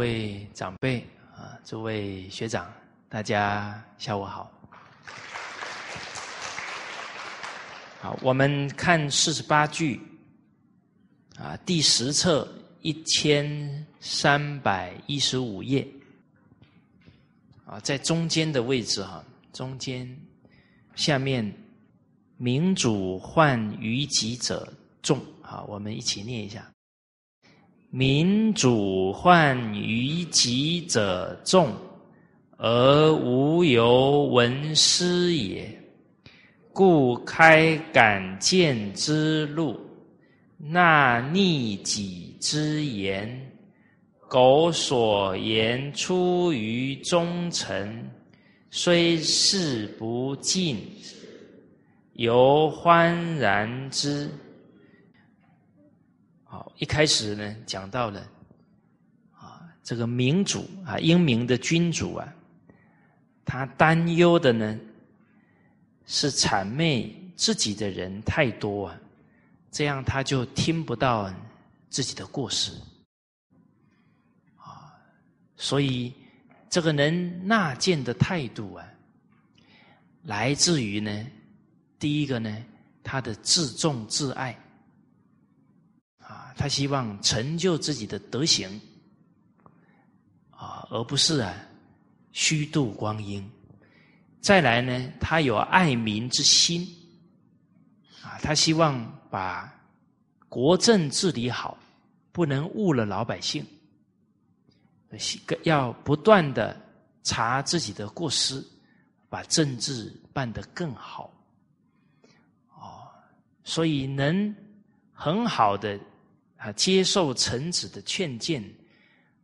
各位长辈啊，诸位学长，大家下午好。好，我们看四十八句啊，第十册一千三百一十五页啊，在中间的位置哈，中间下面民主患于己者众，好，我们一起念一下。民主患于己者众，而无由闻师也。故开敢见之路，纳逆己之言。苟所言出于忠臣，虽事不尽，犹欢然之。好，一开始呢，讲到了啊，这个明主啊，英明的君主啊，他担忧的呢，是谄媚自己的人太多啊，这样他就听不到自己的过失啊，所以这个人纳谏的态度啊，来自于呢，第一个呢，他的自重自爱。他希望成就自己的德行，啊，而不是啊虚度光阴。再来呢，他有爱民之心，啊，他希望把国政治理好，不能误了老百姓。要不断的查自己的过失，把政治办得更好。哦，所以能很好的。他接受臣子的劝谏，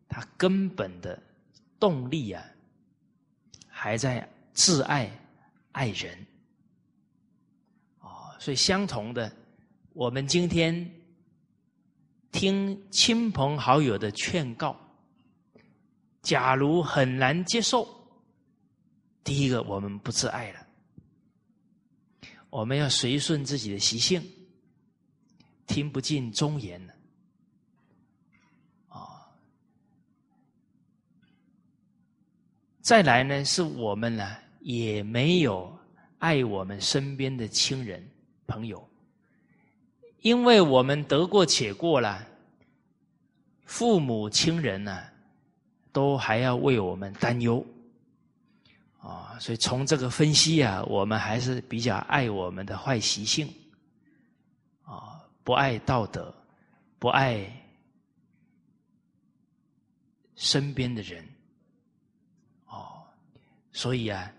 他根本的动力啊，还在自爱爱人。哦，所以相同的，我们今天听亲朋好友的劝告，假如很难接受，第一个我们不自爱了，我们要随顺自己的习性，听不进忠言了。再来呢，是我们呢也没有爱我们身边的亲人朋友，因为我们得过且过了，父母亲人呢都还要为我们担忧。啊，所以从这个分析啊，我们还是比较爱我们的坏习性。啊，不爱道德，不爱身边的人。所以啊，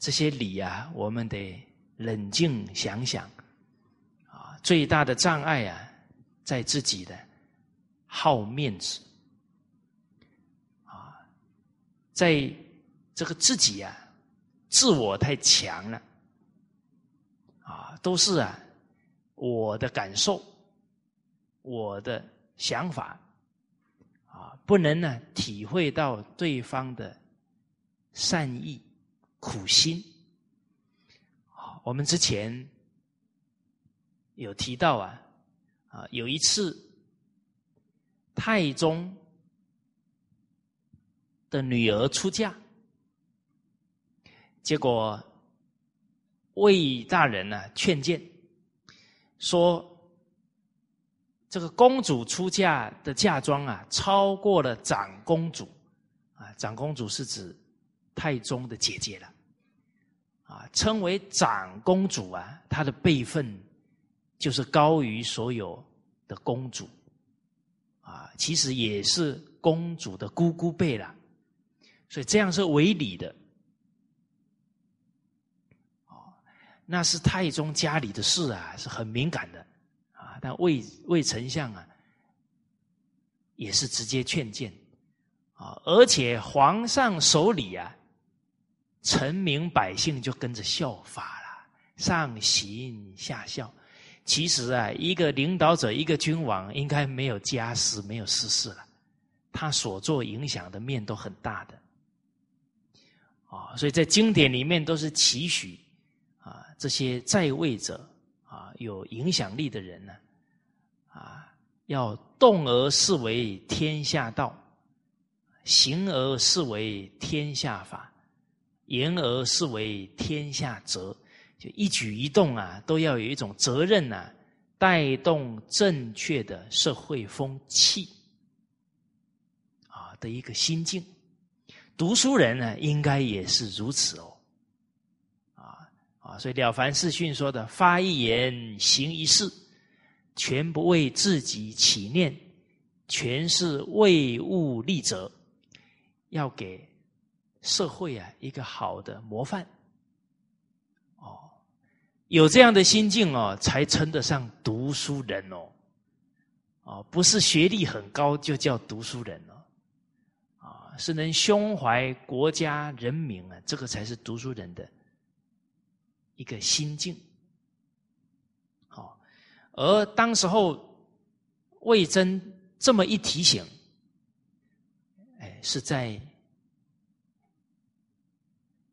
这些理啊，我们得冷静想想啊。最大的障碍啊，在自己的好面子啊，在这个自己啊，自我太强了啊，都是啊我的感受，我的想法啊，不能呢体会到对方的。善意、苦心，我们之前有提到啊，啊，有一次太宗的女儿出嫁，结果魏大人呢劝谏说，这个公主出嫁的嫁妆啊，超过了长公主啊，长公主是指。太宗的姐姐了，啊，称为长公主啊，她的辈分就是高于所有的公主，啊，其实也是公主的姑姑辈了，所以这样是违礼的，哦，那是太宗家里的事啊，是很敏感的，啊，但魏魏丞相啊，也是直接劝谏，啊，而且皇上手里啊。臣民百姓就跟着效法了，上行下效。其实啊，一个领导者，一个君王，应该没有家事，没有私事了。他所做影响的面都很大的，啊，所以在经典里面都是期许啊，这些在位者啊，有影响力的人呢，啊，要动而视为天下道，行而视为天下法，言而视为天下责。就一举一动啊，都要有一种责任呐，带动正确的社会风气啊的一个心境。读书人呢，应该也是如此哦。啊啊，所以《了凡四训》说的“发一言，行一事”。全不为自己起念，全是为物立则，要给社会啊一个好的模范。哦，有这样的心境哦，才称得上读书人哦。哦，不是学历很高就叫读书人哦。啊，是能胸怀国家人民啊，这个才是读书人的一个心境。好而当时候，魏征这么一提醒，哎，是在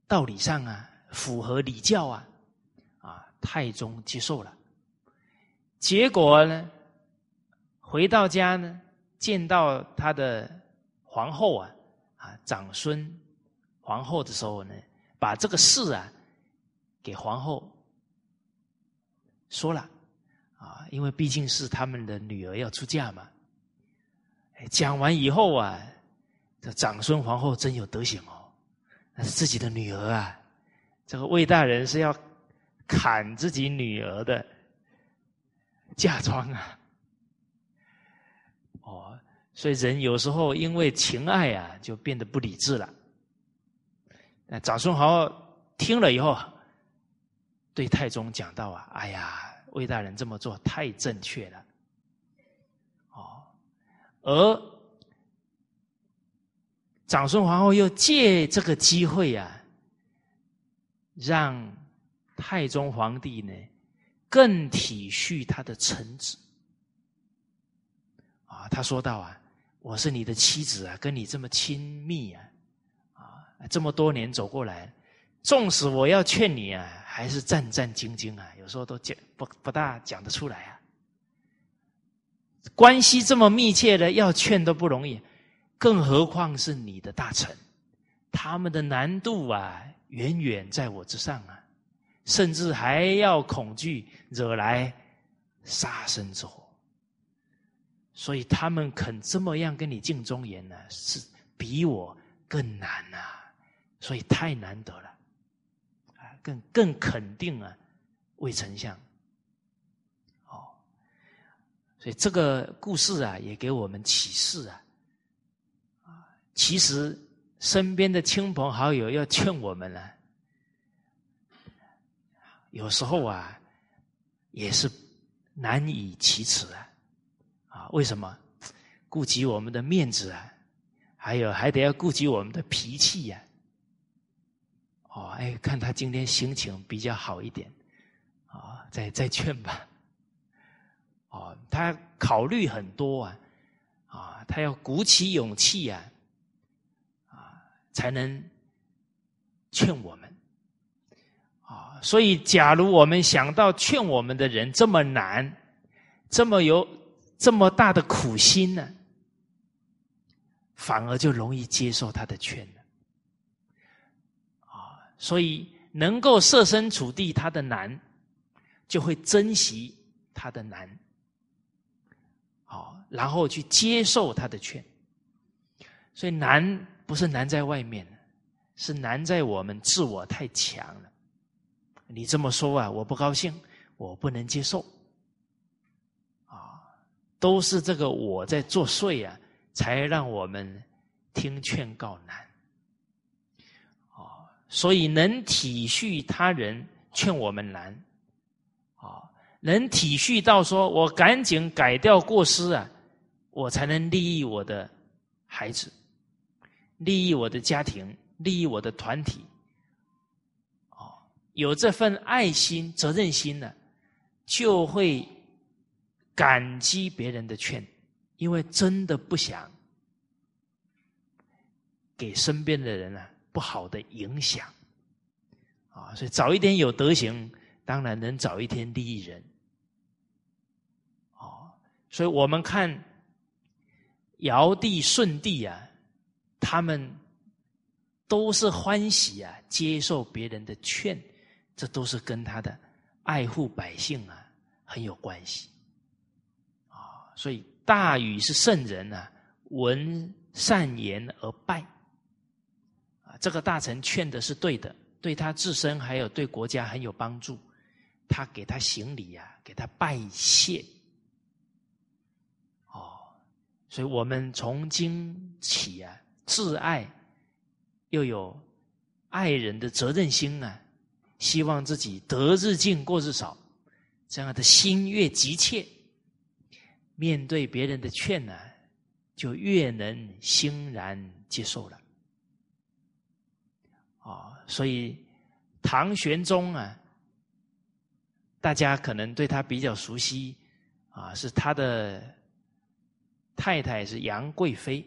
道理上啊，符合礼教啊，啊，太宗接受了。结果呢，回到家呢，见到他的皇后啊，啊，长孙皇后的时候呢，把这个事啊，给皇后说了。啊，因为毕竟是他们的女儿要出嫁嘛。讲完以后啊，这长孙皇后真有德行哦，那是自己的女儿啊。这个魏大人是要砍自己女儿的嫁妆啊。哦，所以人有时候因为情爱啊，就变得不理智了。那长孙豪听了以后，对太宗讲道啊：“哎呀。”魏大人这么做太正确了，哦，而长孙皇后又借这个机会啊，让太宗皇帝呢更体恤他的臣子。啊，他说道啊，我是你的妻子啊，跟你这么亲密啊，啊，这么多年走过来，纵使我要劝你啊。还是战战兢兢啊，有时候都讲不不大讲得出来啊。关系这么密切的，要劝都不容易，更何况是你的大臣，他们的难度啊，远远在我之上啊，甚至还要恐惧惹来杀身之祸。所以他们肯这么样跟你敬忠言呢，是比我更难呐，所以太难得了。啊。更更肯定啊，魏丞相，哦，所以这个故事啊，也给我们启示，啊，其实身边的亲朋好友要劝我们呢，有时候啊，也是难以启齿啊，啊，为什么？顾及我们的面子啊，还有还得要顾及我们的脾气呀。哦，哎，看他今天心情比较好一点，啊，再再劝吧。哦，他考虑很多啊，啊，他要鼓起勇气啊，啊，才能劝我们。啊，所以假如我们想到劝我们的人这么难，这么有这么大的苦心呢，反而就容易接受他的劝了啊。所以，能够设身处地他的难，就会珍惜他的难，好，然后去接受他的劝。所以难不是难在外面，是难在我们自我太强了。你这么说啊，我不高兴，我不能接受，啊，都是这个我在作祟啊，才让我们听劝告难。啊所以，能体恤他人劝我们难，啊，能体恤到说，我赶紧改掉过失啊，我才能利益我的孩子，利益我的家庭，利益我的团体，哦，有这份爱心、责任心呢，就会感激别人的劝，因为真的不想给身边的人啊。不好的影响啊，所以早一点有德行，当然能早一天利益人。哦，所以我们看尧帝、舜帝啊，他们都是欢喜啊，接受别人的劝，这都是跟他的爱护百姓啊很有关系啊。所以大禹是圣人啊，闻善言而拜啊，这个大臣劝的是对的，对他自身还有对国家很有帮助，他给他行礼啊，给他拜谢哦。所以我们从今起啊，挚爱又有爱人的责任心啊，希望自己得日进过日少，这样的心越急切，面对别人的劝呢，就越能欣然接受了。啊，所以唐玄宗啊，大家可能对他比较熟悉啊，是他的。太太是杨贵妃，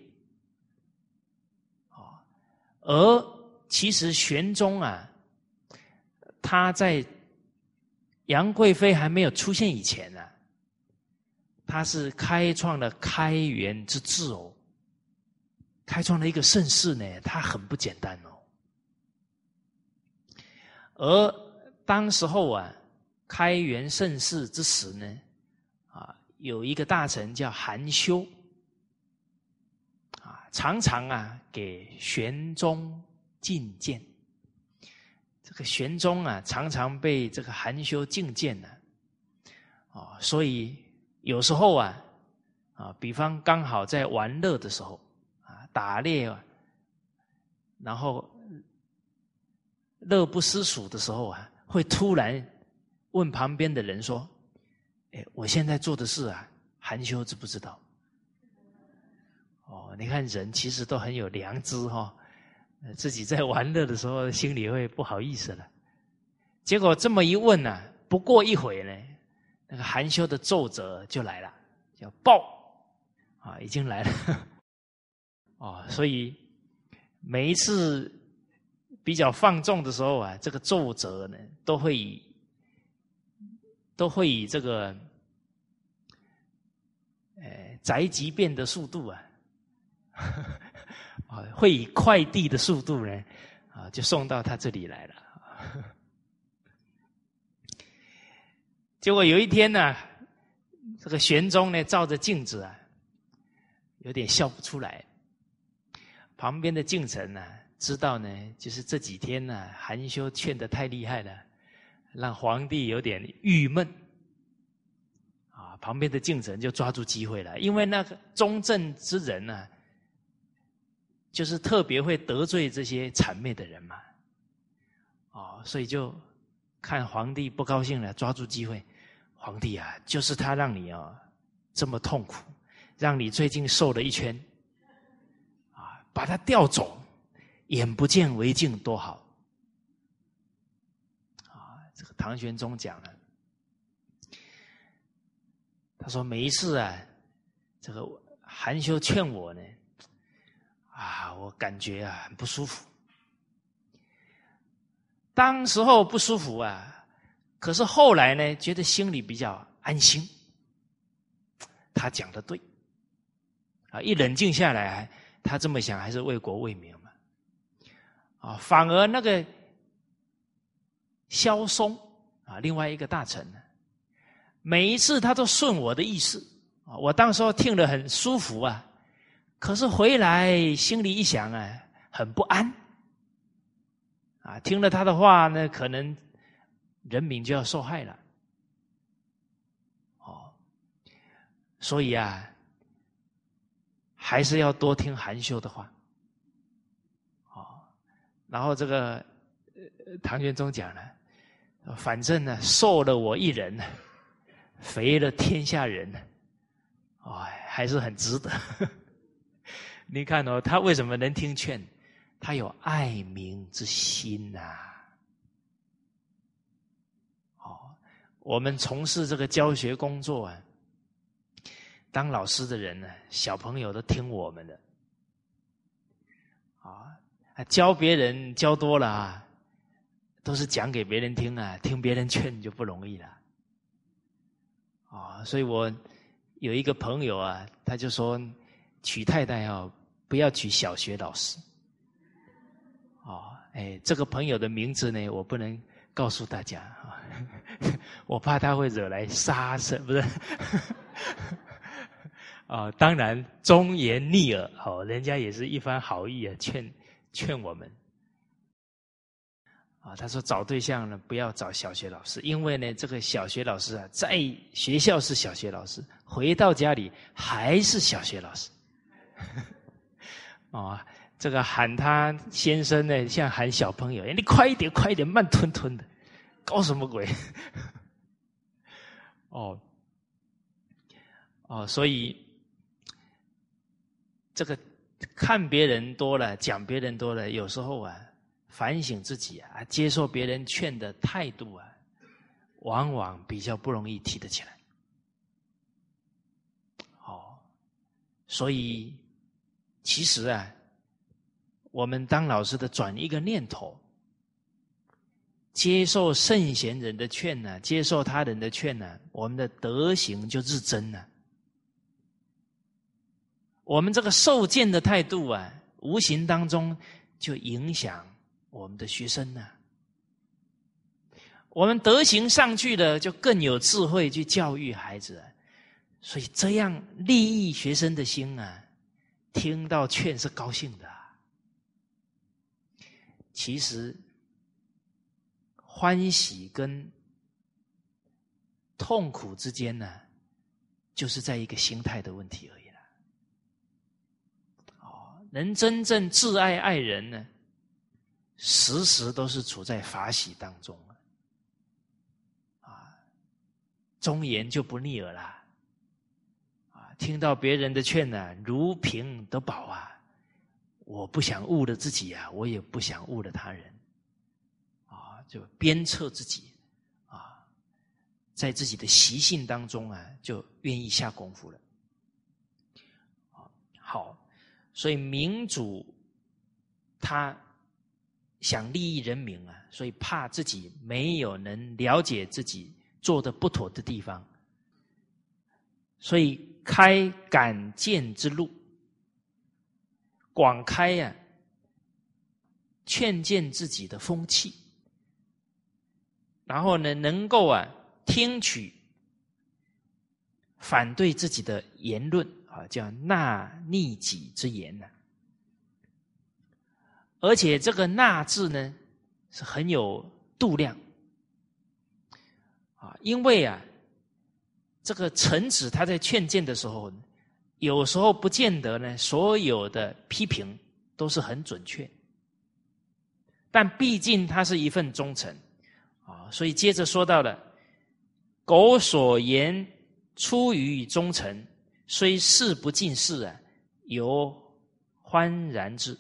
而其实玄宗啊，他在杨贵妃还没有出现以前呢，他是开创了开元之治哦，开创了一个盛世呢，他很不简单哦。而当时候啊，开元盛世之时呢，啊，有一个大臣叫韩修。常常啊，给玄宗觐见。这个玄宗啊，常常被这个韩修觐见呢。哦，所以有时候啊，啊，比方刚好在玩乐的时候啊，打猎啊，然后乐不思蜀的时候啊，会突然问旁边的人说：“哎，我现在做的事啊，韩修知不知道？”哦，你看人其实都很有良知哈，自己在玩乐的时候心里会不好意思了。结果这么一问呢，不过一会呢，那个含羞的奏折就来了，叫报啊，已经来了。哦，所以每一次比较放纵的时候啊，这个奏折呢，都会以都会以这个呃宅急便的速度啊。啊，会以快递的速度呢，啊，就送到他这里来了。结果有一天呢，这个玄宗呢，照着镜子啊，有点笑不出来。旁边的敬臣呢，知道呢，就是这几天呢，含羞劝的太厉害了，让皇帝有点郁闷。啊，旁边的敬臣就抓住机会了，因为那个忠正之人呢。就是特别会得罪这些谄媚的人嘛，哦，所以就看皇帝不高兴了，抓住机会，皇帝啊，就是他让你啊这么痛苦，让你最近瘦了一圈，啊，把他调走，眼不见为净多好，啊，这个唐玄宗讲了，他说每一次啊，这个含羞劝我呢。啊，我感觉啊很不舒服。当时候不舒服啊，可是后来呢，觉得心里比较安心。他讲的对，啊，一冷静下来，他这么想还是为国为民嘛。啊，反而那个萧嵩啊，另外一个大臣呢，每一次他都顺我的意思啊，我当时候听了很舒服啊。可是回来心里一想啊，很不安，啊，听了他的话呢，可能人民就要受害了，哦，所以啊，还是要多听韩修的话，哦，然后这个唐玄宗讲了，反正呢，瘦了我一人，肥了天下人，哎，还是很值得。你看哦，他为什么能听劝？他有爱民之心呐。哦，我们从事这个教学工作啊，当老师的人呢，小朋友都听我们的。啊，教别人教多了啊，都是讲给别人听啊，听别人劝就不容易了。啊，所以我有一个朋友啊，他就说娶太太要。不要取小学老师。哦，哎，这个朋友的名字呢，我不能告诉大家啊，我怕他会惹来杀身，不是？啊，当然忠言逆耳，哦，人家也是一番好意啊，劝劝我们。啊，他说找对象呢，不要找小学老师，因为呢，这个小学老师啊，在学校是小学老师，回到家里还是小学老师。啊，这个喊他先生呢，像喊小朋友，你快一点，快一点，慢吞吞的，搞什么鬼？哦，哦，所以这个看别人多了，讲别人多了，有时候啊。反省自己啊，接受别人劝的态度啊，往往比较不容易提得起来。哦，所以其实啊，我们当老师的转一个念头，接受圣贤人的劝呢，接受他人的劝呢，我们的德行就日增了。我们这个受见的态度啊，无形当中就影响。我们的学生呢？我们德行上去了，就更有智慧去教育孩子，所以这样利益学生的心啊，听到劝是高兴的。其实欢喜跟痛苦之间呢，就是在一个心态的问题而已了。哦，能真正挚爱爱人呢？时时都是处在法喜当中啊，忠言就不逆耳啦，听到别人的劝呢，如瓶得宝啊，我不想误了自己啊，我也不想误了他人，啊，就鞭策自己啊，在自己的习性当中啊，就愿意下功夫了，好，所以民主他。想利益人民啊，所以怕自己没有能了解自己做的不妥的地方，所以开敢谏之路，广开呀，劝谏自己的风气，然后呢，能够啊听取反对自己的言论啊，叫纳逆己之言呢。而且这个“纳”字呢，是很有度量。啊，因为啊，这个臣子他在劝谏的时候，有时候不见得呢，所有的批评都是很准确，但毕竟他是一份忠诚啊，所以接着说到了“苟所言出于忠诚，虽事不尽事啊，犹欢然之。”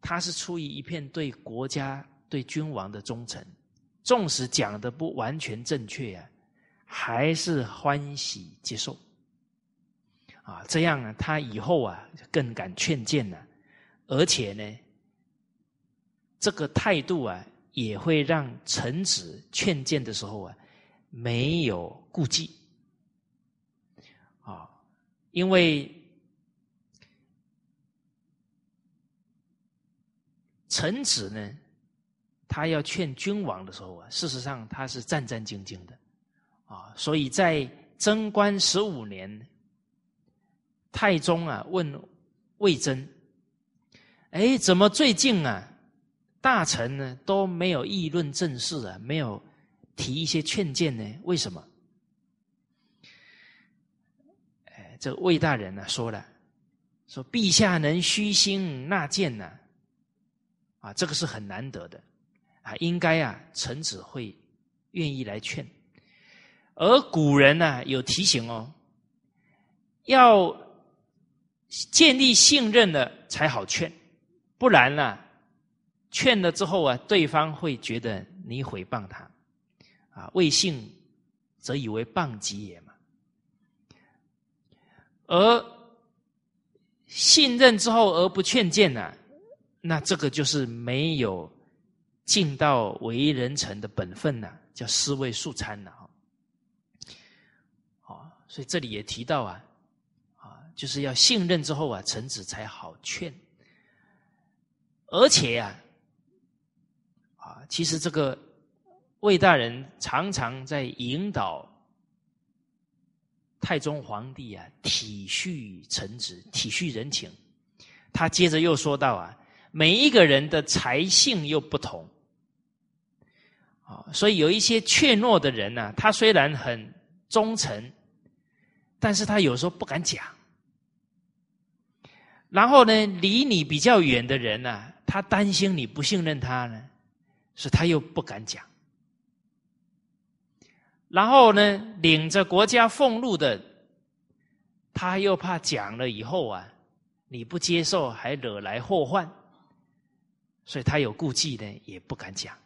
他是出于一片对国家、对君王的忠诚，纵使讲的不完全正确啊，还是欢喜接受。啊，这样呢，他以后啊更敢劝谏了，而且呢，这个态度啊，也会让臣子劝谏的时候啊没有顾忌。啊，因为。臣子呢，他要劝君王的时候啊，事实上他是战战兢兢的，啊，所以在贞观十五年，太宗啊问魏征，哎，怎么最近啊，大臣呢都没有议论政事啊，没有提一些劝谏呢？为什么？哎，这魏大人呢说了，说陛下能虚心纳谏呢。啊，这个是很难得的，啊，应该啊，臣子会愿意来劝。而古人呢，有提醒哦，要建立信任了才好劝，不然呢，劝了之后啊，对方会觉得你诽谤他，啊，未信则以为谤己也嘛。而信任之后而不劝谏呢？那这个就是没有尽到为人臣的本分呐，叫尸位素餐了啊！所以这里也提到啊，啊，就是要信任之后啊，臣子才好劝。而且呀，啊，其实这个魏大人常常在引导太宗皇帝啊，体恤臣子，体恤人情。他接着又说到啊，每一个人的才性又不同，啊，所以有一些怯懦的人呢，他虽然很忠诚，但是他有时候不敢讲。然后呢，离你比较远的人呢，他担心你不信任他呢，所以他又不敢讲。然后呢，领着国家俸禄的，他又怕讲了以后啊。你不接受，还惹来祸患，所以他有顾忌呢，也不敢讲。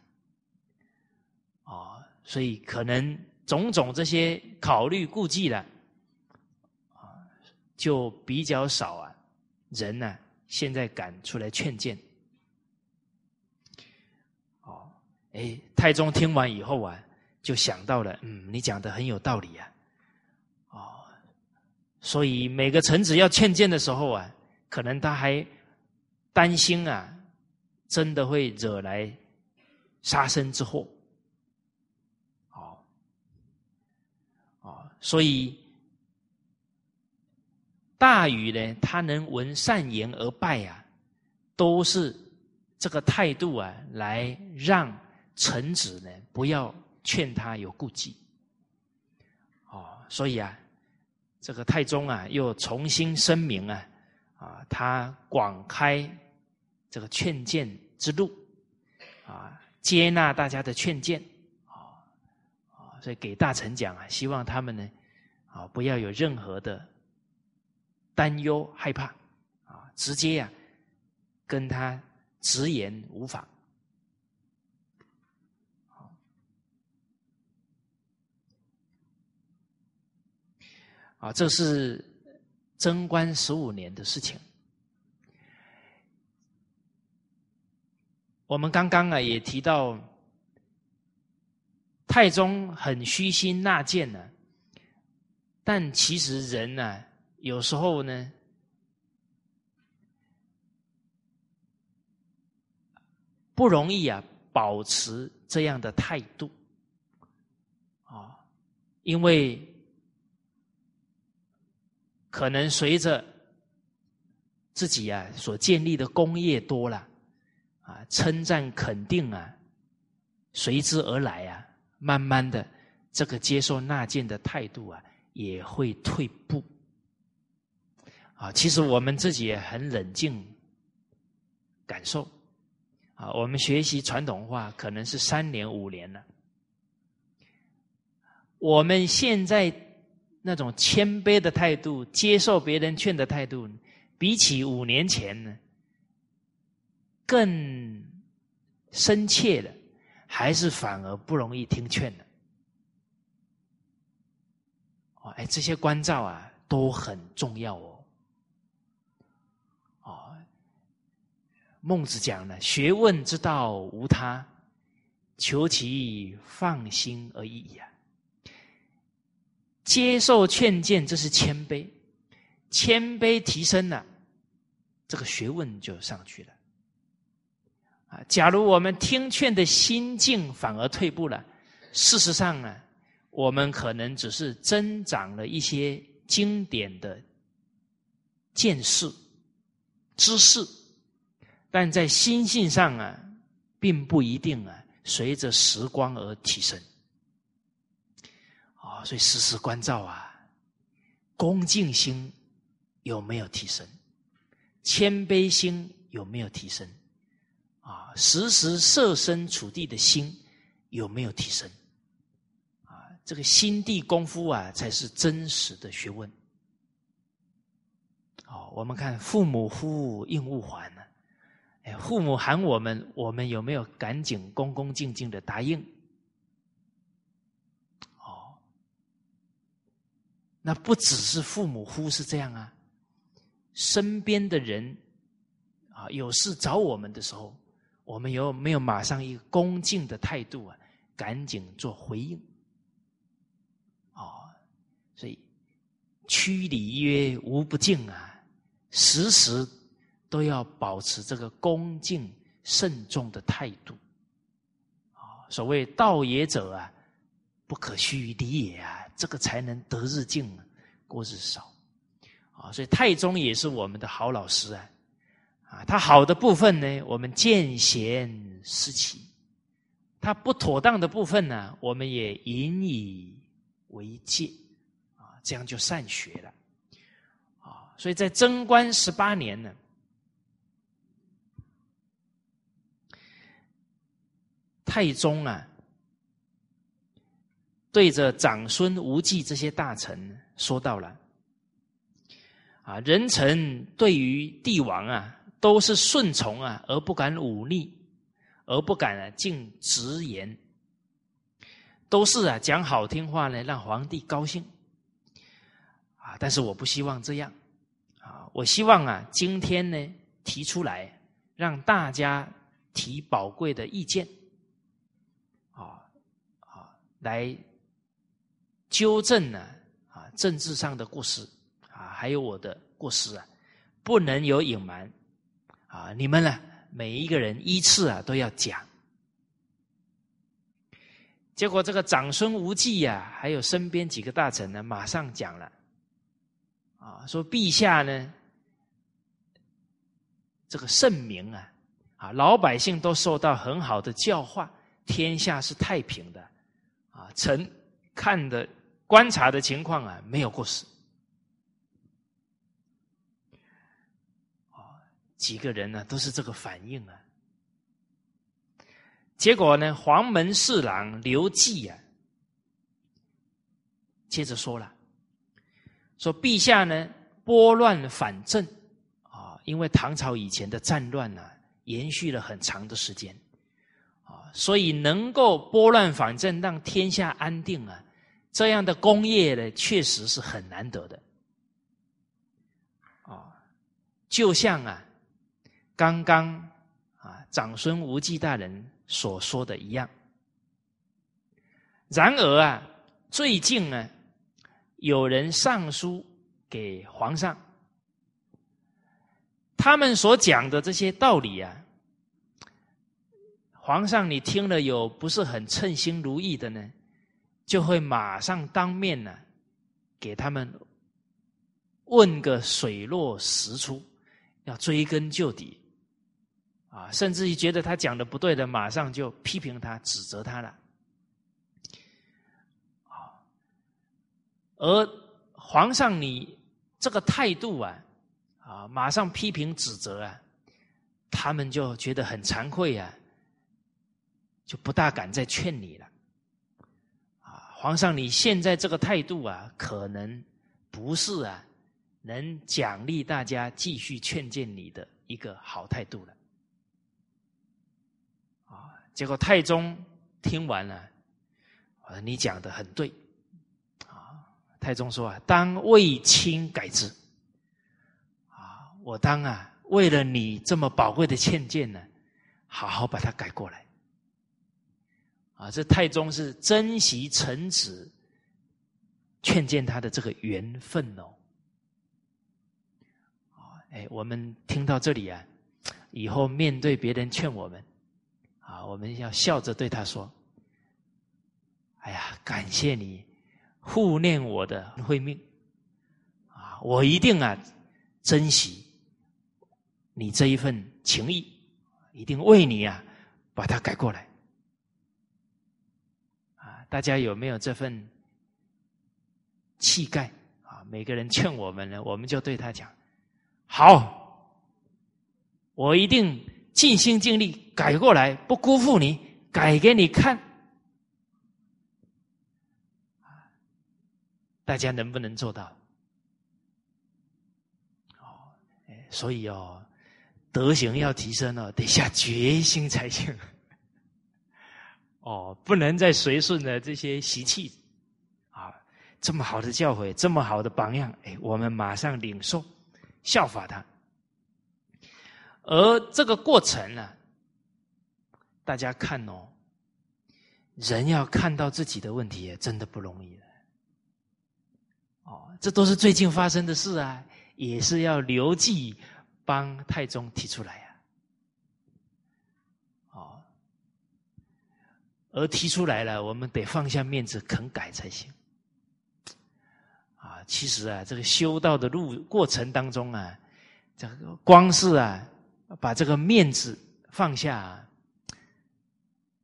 哦，所以可能种种这些考虑顾忌了，就比较少啊。人呢，现在敢出来劝谏。哦，哎，太宗听完以后啊，就想到了，嗯，你讲的很有道理啊。哦，所以每个臣子要劝谏的时候啊。可能他还担心啊，真的会惹来杀身之祸。哦，哦，所以大禹呢，他能闻善言而拜啊，都是这个态度啊，来让臣子呢不要劝他有顾忌。哦，所以啊，这个太宗啊，又重新声明啊。啊，他广开这个劝谏之路，啊，接纳大家的劝谏，啊，啊，所以给大臣讲啊，希望他们呢，啊，不要有任何的担忧害怕，啊，直接呀跟他直言无妨。啊，这是。贞观十五年的事情，我们刚刚啊也提到，太宗很虚心纳谏呢，但其实人呢，有时候呢，不容易啊保持这样的态度，啊，因为。可能随着自己啊所建立的功业多了，啊称赞肯定啊随之而来啊，慢慢的这个接受纳谏的态度啊也会退步。啊，其实我们自己也很冷静感受，啊，我们学习传统文化可能是三年五年了，我们现在。那种谦卑的态度，接受别人劝的态度，比起五年前呢，更深切的，还是反而不容易听劝的。哎，这些关照啊，都很重要。哦，孟子讲了：“学问之道无他，求其放心而已呀。”接受劝谏，这是谦卑；谦卑提升了，这个学问就上去了。啊，假如我们听劝的心境反而退步了，事实上呢，我们可能只是增长了一些经典的见识、知识，但在心性上啊，并不一定啊，随着时光而提升。啊所以时时关照啊，恭敬心有没有提升？谦卑心有没有提升？啊，时时设身处地的心有没有提升？啊，这个心地功夫啊，才是真实的学问。哦，我们看父母呼应勿还呢？父母喊我们，我们有没有赶紧恭恭敬敬的答应？哦那不只是父母呼是这样啊，身边的人啊，有事找我们的时候，我们有没有马上一个恭敬的态度啊？赶紧做回应。哦，所以趋礼曰无不敬啊，时时都要保持这个恭敬慎重的态度。啊，所谓道也者啊，不可虚于礼也啊，这个才能得日进，过日少。啊，所以太宗也是我们的好老师啊。啊，他好的部分呢，我们见贤思齐；他不妥当的部分呢，我们也引以为戒。啊，这样就善学了。啊，所以在贞观十八年呢，太宗啊，对着长孙无忌这些大臣说到了：啊，人臣对于帝王啊。都是顺从啊，而不敢忤逆，而不敢啊尽直言，都是啊讲好听话呢，让皇帝高兴啊。但是我不希望这样啊，我希望啊今天呢提出来，让大家提宝贵的意见，来纠正呢啊政治上的过失啊，还有我的过失啊，不能有隐瞒。啊，你们呢？每一个人依次啊都要讲。结果这个长孙无忌呀，还有身边几个大臣呢，马上讲了，啊，说陛下呢，这个圣明啊，啊，老百姓都受到很好的教化，天下是太平的，臣看的观察的情况啊，没有过失。几个人呢，都是这个反应啊。结果呢，黄门侍郎刘季啊，接着说了，说陛下呢拨乱反正啊，因为唐朝以前的战乱呢，延续了很长的时间，所以能够拨乱反正，让天下安定啊，这样的功业呢，确实是很难得的啊，就像啊。刚刚啊，长孙无忌大人所说的一样。然而啊，最近呢，有人上书给皇上，他们所讲的这些道理啊，皇上你听了有不是很称心如意的呢，就会马上当面呢，给他们问个水落石出，要追根究底。啊，甚至于觉得他讲的不对的，马上就批评他、指责他了。而皇上你这个态度啊，啊，马上批评指责啊，他们就觉得很惭愧啊，就不大敢再劝你了。啊，皇上你现在这个态度啊，可能不是啊，能奖励大家继续劝谏你的一个好态度了。啊结果太宗听完了，啊，你讲的很对，啊，太宗说啊，当为卿改之，啊，我当啊，为了你这么宝贵的劝谏呢，好好把它改过来，啊，这太宗是珍惜臣子劝谏他的这个缘分哦，啊，哎，我们听到这里啊，以后面对别人劝我们。啊，我们要笑着对他说：“哎呀，感谢你护念我的慧命啊！我一定啊珍惜你这一份情谊，一定为你啊把它改过来！大家有没有这份气概啊？每个人劝我们呢，我们就对他讲：好，我一定。”尽心尽力改过来，不辜负你，改给你看。大家能不能做到？哦，所以哦，德行要提升哦，得下决心才行。哦，不能再随顺的这些习气啊！这么好的教诲，这么好的榜样，哎，我们马上领受，效法他。而这个过程呢，大家看哦，人要看到自己的问题，也真的不容易的。哦，这都是最近发生的事啊，也是要刘季帮太宗提出来呀。哦，而提出来了，我们得放下面子肯改才行。啊，其实啊，这个修道的路过程当中啊，这个光是啊，把这个面子放下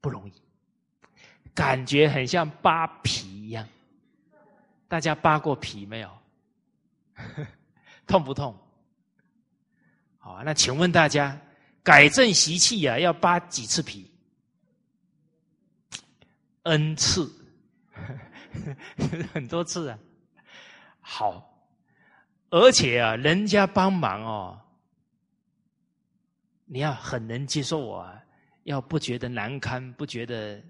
不容易，感觉很像扒皮一样。大家扒过皮没有？痛不痛？好，那请问大家，改正习气呀，要扒几次皮？n 次，很多次啊。好，而且啊，人家帮忙哦，你要很能接受我，啊，要不觉得难堪，不觉得。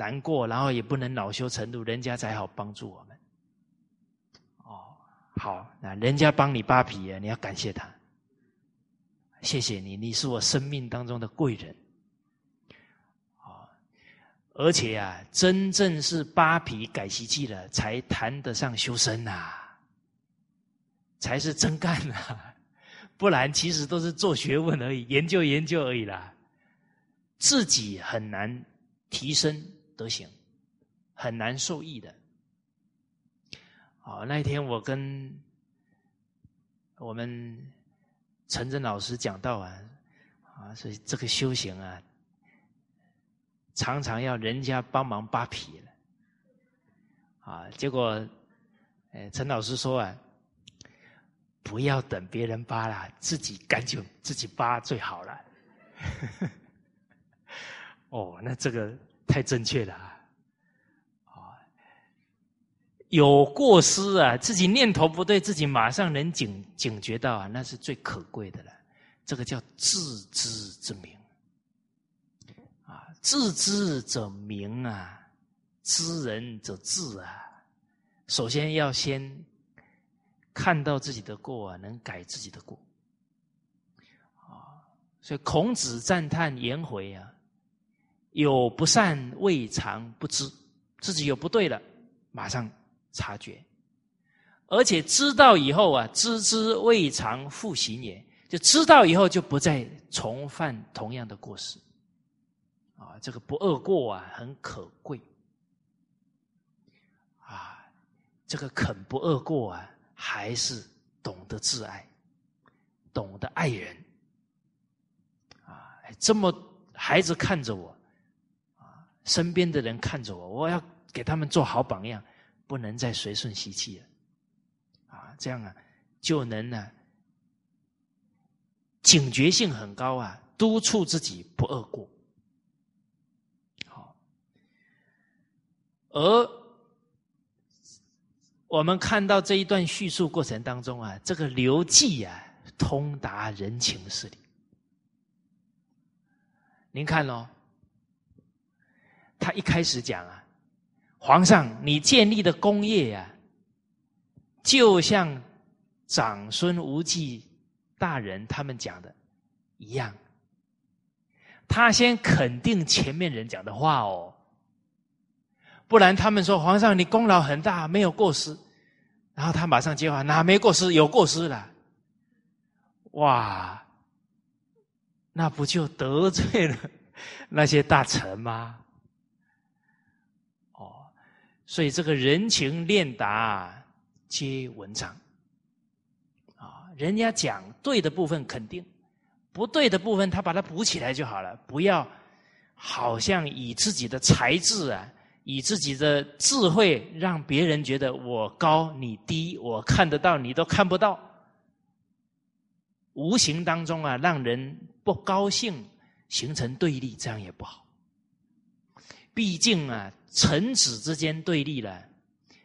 难过，然后也不能恼羞成怒，人家才好帮助我们。哦，好，那人家帮你扒皮啊，你要感谢他，谢谢你，你是我生命当中的贵人。而且啊，真正是扒皮改习气了，才谈得上修身呐，才是真干呐，不然其实都是做学问而已，研究研究而已啦，自己很难提升。德行很难受益的。好，那一天我跟我们陈真老师讲到啊，啊，所以这个修行啊，常常要人家帮忙扒皮了。啊，结果，哎，陈老师说啊，不要等别人扒了，自己赶紧自己扒最好了。哦，那这个。太正确了啊！有过失啊，自己念头不对，自己马上能警警觉到啊，那是最可贵的了。这个叫自知之明，自知者明啊，知人者智啊。首先要先看到自己的过啊，能改自己的过啊。所以孔子赞叹颜回啊。有不善未尝不知，自己有不对了，马上察觉，而且知道以后啊，知之未尝复行也，就知道以后就不再重犯同样的过失，这个不恶过啊，很可贵，啊，这个肯不恶过啊，还是懂得自爱，懂得爱人，啊，这么孩子看着我。啊身边的人看着我，我要给他们做好榜样，不能再随顺习气了，啊，这样啊，就能呢，警觉性很高啊，督促自己不恶过。好，而我们看到这一段叙述过程当中啊，这个刘季啊，通达人情事理，您看哦。他一开始讲啊，皇上，你建立的功业呀，就像长孙无忌大人他们讲的一样。他先肯定前面人讲的话哦，不然他们说皇上你功劳很大，没有过失，然后他马上接话，哪没过失？有过失了。哇，那不就得罪了那些大臣吗？哦所以这个人情练达皆文章，啊，人家讲对的部分肯定，不对的部分他把它补起来就好了，不要好像以自己的才智啊，以自己的智慧让别人觉得我高你低，我看得到你都看不到，无形当中啊让人不高兴，形成对立，这样也不好。毕竟啊。臣子之间对立了，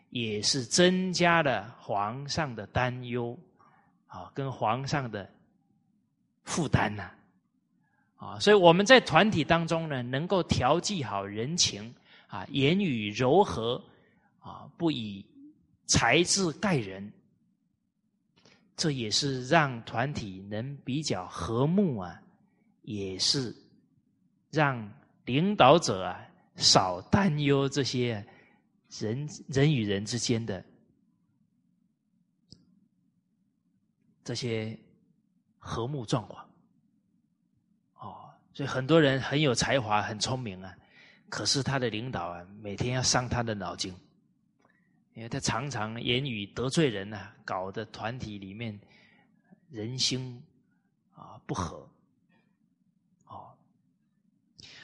也是增加了皇上的担忧，啊，跟皇上的负担呐，啊，所以我们在团体当中呢，能够调剂好人情，啊，言语柔和，啊，不以才智盖人，这也是让团体能比较和睦啊，也是让领导者啊。少担忧这些人人与人之间的这些和睦状况。哦，所以很多人很有才华、很聪明啊，可是他的领导啊，每天要伤他的脑筋，因为他常常言语得罪人啊，搞得团体里面人心啊不和。哦，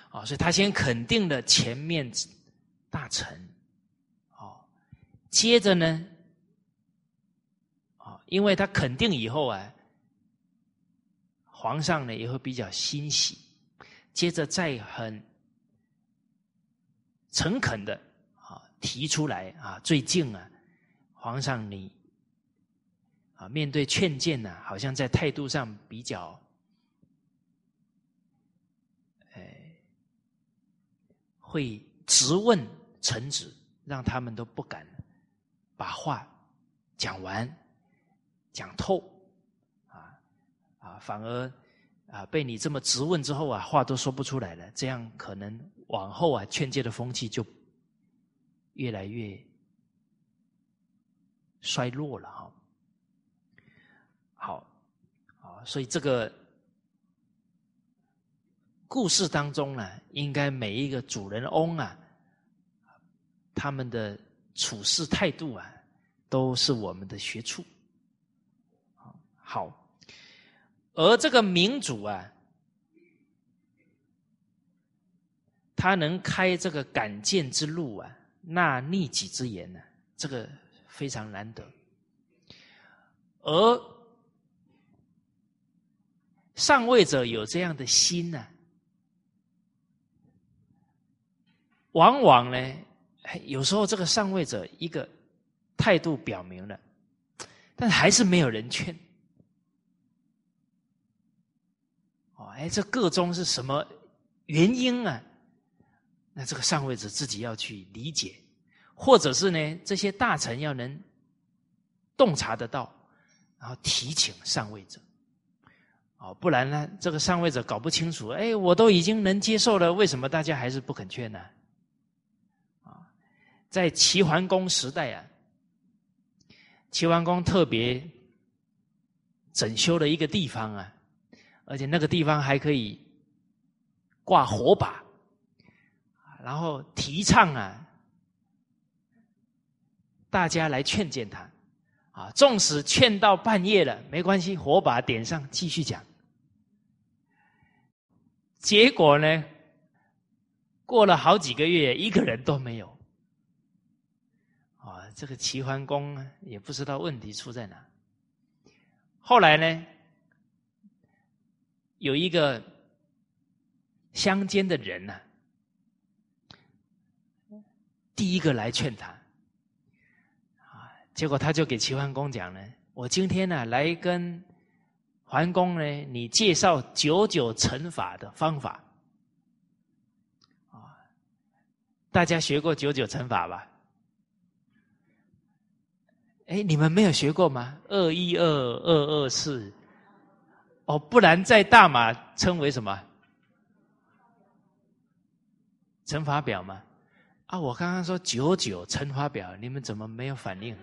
哦，所以他先肯定了前面大臣。哦接着呢，哦，因为他肯定以后啊，皇上呢也会比较欣喜。接着再很诚恳的啊提出来啊，最近啊，皇上你啊面对劝谏呢，好像在态度上比较，哎，会直问臣子，让他们都不敢。把话讲完，讲透，啊啊，反而啊被你这么质问之后啊，话都说不出来了。这样可能往后啊，劝诫的风气就越来越衰落了哈。好，啊，所以这个故事当中呢，应该每一个主人翁啊，他们的。处事态度啊，都是我们的学处。好，而这个民主啊，他能开这个敢谏之路啊，纳逆己之言呢，这个非常难得。而上位者有这样的心呢，往往呢。有时候这个上位者一个态度表明了，但还是没有人劝。哎，这个中是什么原因啊？那这个上位者自己要去理解，或者是呢，这些大臣要能洞察得到，然后提醒上位者。哦，不然呢，这个上位者搞不清楚，哎，我都已经能接受了，为什么大家还是不肯劝呢？啊在齐桓公时代啊，齐桓公特别整修了一个地方啊，而且那个地方还可以挂火把，然后提倡啊，大家来劝谏他啊，纵使劝到半夜了，没关系，火把点上，继续讲。结果呢，过了好几个月，一个人都没有。啊这个齐桓公也不知道问题出在哪。后来呢，有一个乡间的人呢，第一个来劝他，啊，结果他就给齐桓公讲呢：“我今天呢来跟桓公呢，你介绍九九乘法的方法。”啊，大家学过九九乘法吧？哎，你们没有学过吗？二一二二二四，哦，不然在大马称为什么？乘法表吗？啊，我刚刚说九九乘法表，你们怎么没有反应？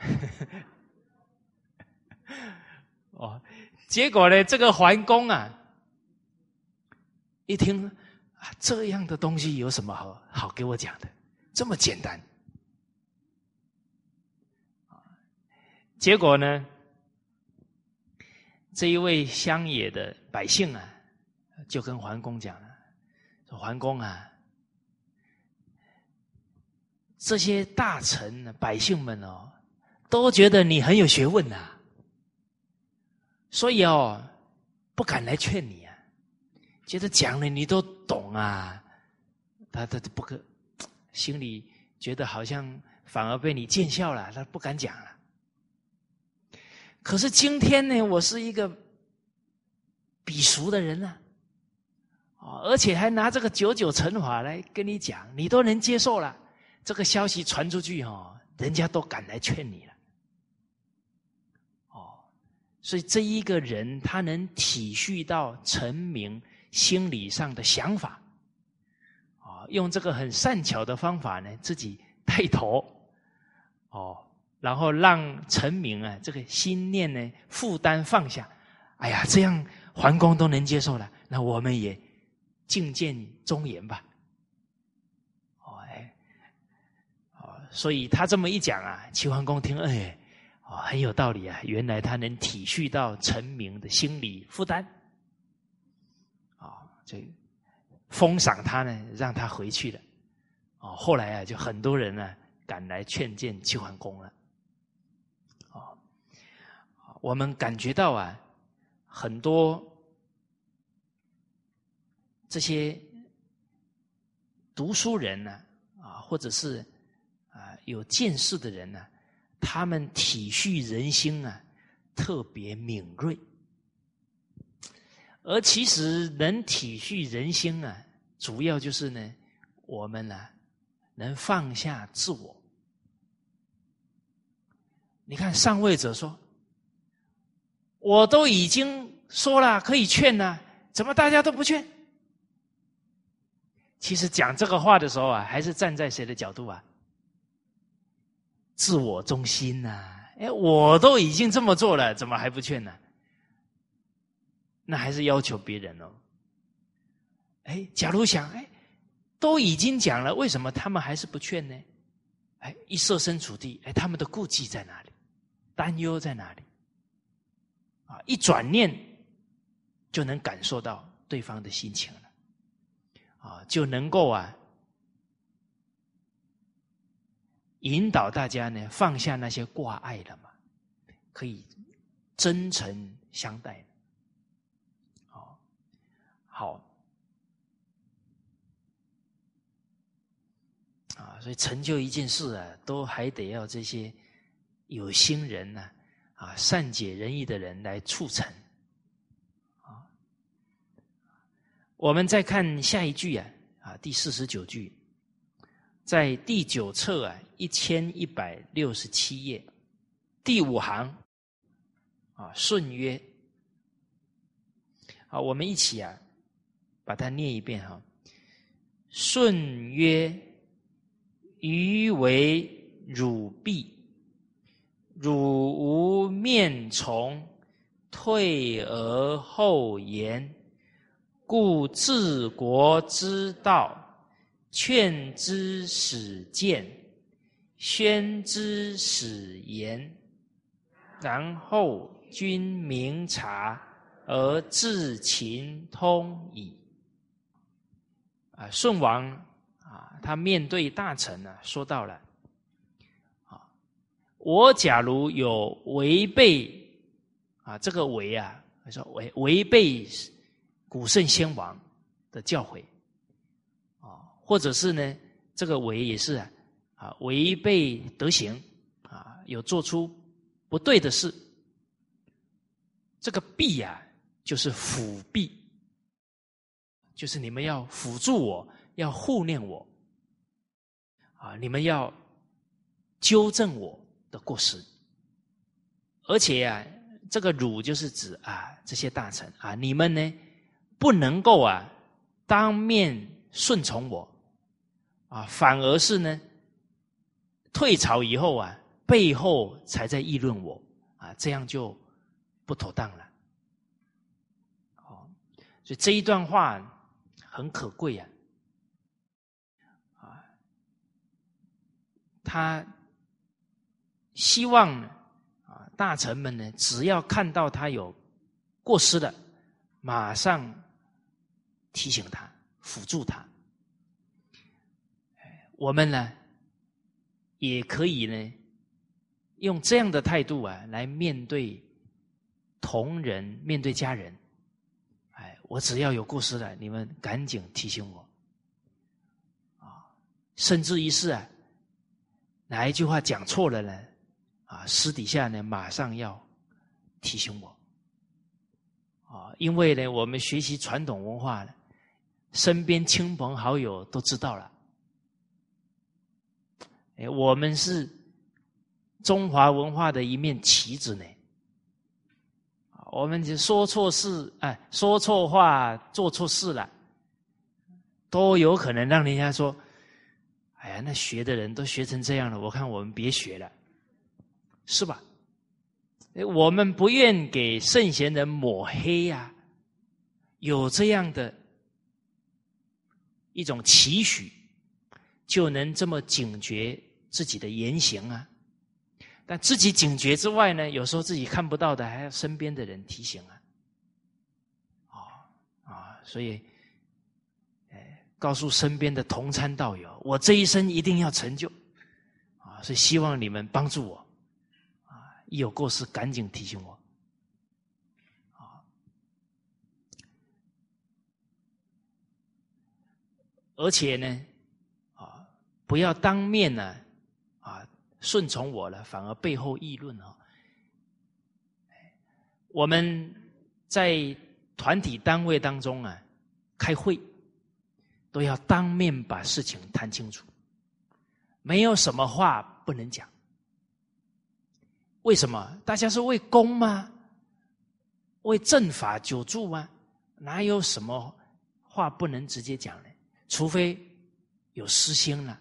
哦，结果呢，这个桓公啊，一听啊，这样的东西有什么好好给我讲的？这么简单。结果呢？这一位乡野的百姓啊，就跟桓公讲了：“说桓公啊，这些大臣、百姓们哦，都觉得你很有学问呐，所以哦，不敢来劝你啊，觉得讲了你都懂啊，他他不可，心里觉得好像反而被你见笑了，他不敢讲了。”可是今天呢，我是一个鄙俗的人呢，啊，而且还拿这个九九乘法来跟你讲，你都能接受了。这个消息传出去哦，人家都赶来劝你了。哦，所以这一个人他能体恤到臣民心理上的想法，啊，用这个很善巧的方法呢，自己带头，哦，然后让臣民啊这个心念呢负担放下，哎呀，这样桓公都能接受了，那我们也敬见忠言吧。哦哎，哦，所以他这么一讲啊，齐桓公听，哎，哦很有道理啊，原来他能体恤到臣民的心理负担，啊，这封赏他呢，让他回去了。哦，后来啊，就很多人呢赶来劝谏齐桓公了。我们感觉到啊，很多这些读书人呢，啊，或者是啊有见识的人呢，他们体恤人心啊，特别敏锐。而其实能体恤人心啊，主要就是呢，我们呢。能放下自我，你看上位者说：“我都已经说了可以劝了，怎么大家都不劝？”其实讲这个话的时候啊，还是站在谁的角度啊？自我中心呐！哎，我都已经这么做了，怎么还不劝呢？那还是要求别人哦。哎，假如想哎。都已经讲了，为什么他们还是不劝呢？哎，一设身处地，哎，他们的顾忌在哪里？担忧在哪里？啊，一转念就能感受到对方的心情了，啊，就能够啊引导大家呢放下那些挂碍了嘛，可以真诚相待。好，好。啊，所以成就一件事啊，都还得要这些有心人呢，啊善解人意的人来促成。啊，我们再看下一句啊，啊，第四十九句，在第九册啊，一千一百六十七页第五行，啊，舜曰，好，我们一起啊，把它念一遍哈，舜曰。余为汝婢，汝无面从，退而后言，故治国之道，劝之使谏，宣之使言，然后君明察而治秦通矣。啊，舜王啊。他面对大臣呢，说到了：“，我假如有违背啊，这个违啊，他说违违背古圣先王的教诲啊，或者是呢，这个违也是啊，违背德行啊，有做出不对的事，这个弊呀，就是辅弊，就是你们要辅助我，要护念我。”啊！你们要纠正我的过失，而且啊，这个辱就是指啊这些大臣啊，你们呢不能够啊当面顺从我啊，反而是呢退朝以后啊，背后才在议论我啊，这样就不妥当了。哦，所以这一段话很可贵呀啊。他希望啊，大臣们呢，只要看到他有过失的，马上提醒他，辅助他。我们呢，也可以呢，用这样的态度啊，来面对同人，面对家人。哎，我只要有过失了，你们赶紧提醒我。啊，甚至于是啊。哪一句话讲错了呢？啊，私底下呢，马上要提醒我。啊，因为呢，我们学习传统文化，身边亲朋好友都知道了。哎，我们是中华文化的一面旗子呢。我们就说错事，哎，说错话，做错事了，都有可能让人家说。哎呀，那学的人都学成这样了，我看我们别学了，是吧？我们不愿给圣贤人抹黑呀，有这样的一种期许，就能这么警觉自己的言行啊。但自己警觉之外呢，有时候自己看不到的，还要身边的人提醒啊。啊啊，所以，哎，告诉身边的同参道友，我这一生一定要成就啊，所以希望你们帮助我，一有过失赶紧提醒我啊。而且呢，啊，不要当面呢。啊顺从我了，反而背后议论哦。我们在团体单位当中啊，开会都要当面把事情谈清楚，没有什么话不能讲。为什么？大家是为公吗？为正法久住吗？哪有什么话不能直接讲呢？除非有私心了。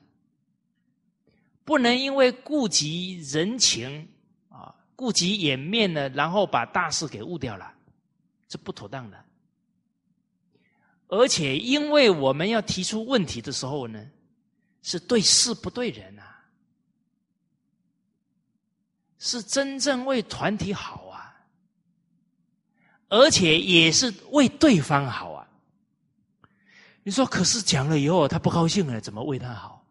不能因为顾及人情啊，顾及颜面呢，然后把大事给误掉了，这不妥当的。而且，因为我们要提出问题的时候呢，是对事不对人啊，是真正为团体好啊，而且也是为对方好啊。你说，可是讲了以后他不高兴了，怎么为他好？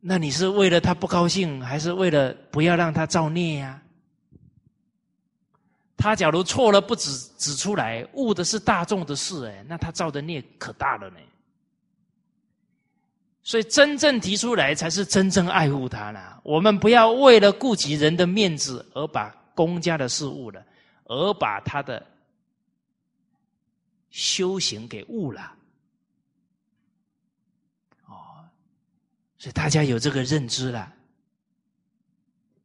那你是为了他不高兴，还是为了不要让他造孽呀？他假如错了不指指出来，误的是大众的事，哎，那他造的孽可大了呢。所以真正提出来，才是真正爱护他了。我们不要为了顾及人的面子，而把公家的事误了，而把他的修行给误了。哦所以大家有这个认知了，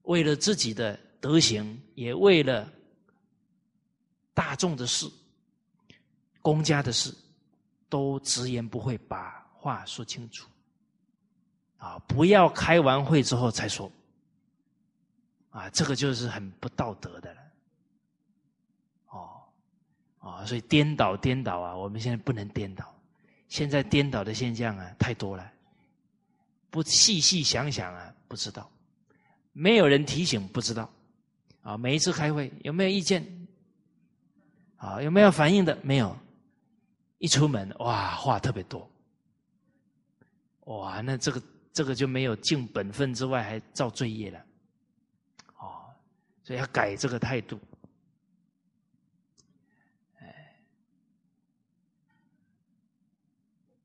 为了自己的德行，也为了大众的事、公家的事，都直言不讳，把话说清楚。啊，不要开完会之后才说，啊，这个就是很不道德的了。哦，啊，所以颠倒颠倒啊，我们现在不能颠倒，现在颠倒的现象啊太多了。不细细想想啊，不知道，没有人提醒，不知道，啊，每一次开会有没有意见？啊，有没有反应的？没有，一出门哇，话特别多，哇，那这个这个就没有尽本分之外，还造罪业了，哦，所以要改这个态度，哎，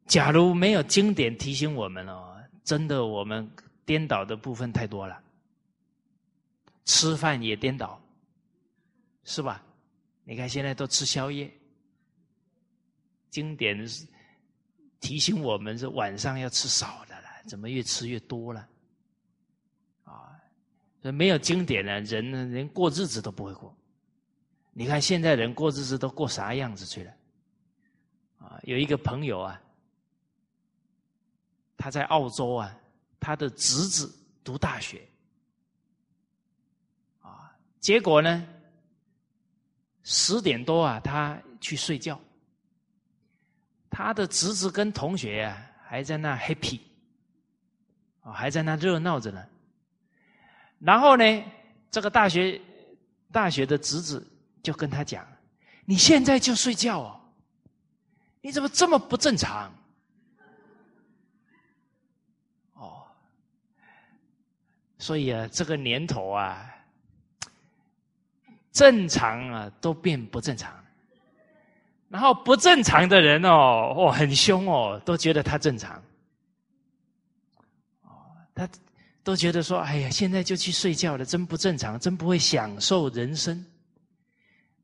假如没有经典提醒我们哦。真的，我们颠倒的部分太多了。吃饭也颠倒，是吧？你看现在都吃宵夜，经典提醒我们是晚上要吃少，怎么越吃越多了？啊，没有经典的人呢，连过日子都不会过。你看现在人过日子都过啥样子去了？啊，有一个朋友啊。他在澳洲啊，他的侄子读大学，啊，结果呢，十点多啊，他去睡觉，他的侄子跟同学啊还在那 happy，啊，还在那热闹着呢。然后呢，这个大学大学的侄子就跟他讲：“你现在就睡觉哦，你怎么这么不正常？”哦所以啊，这个年头啊，正常啊都变不正常，然后不正常的人哦，哦很凶哦，都觉得他正常，他都觉得说，哎呀，现在就去睡觉了，真不正常，真不会享受人生。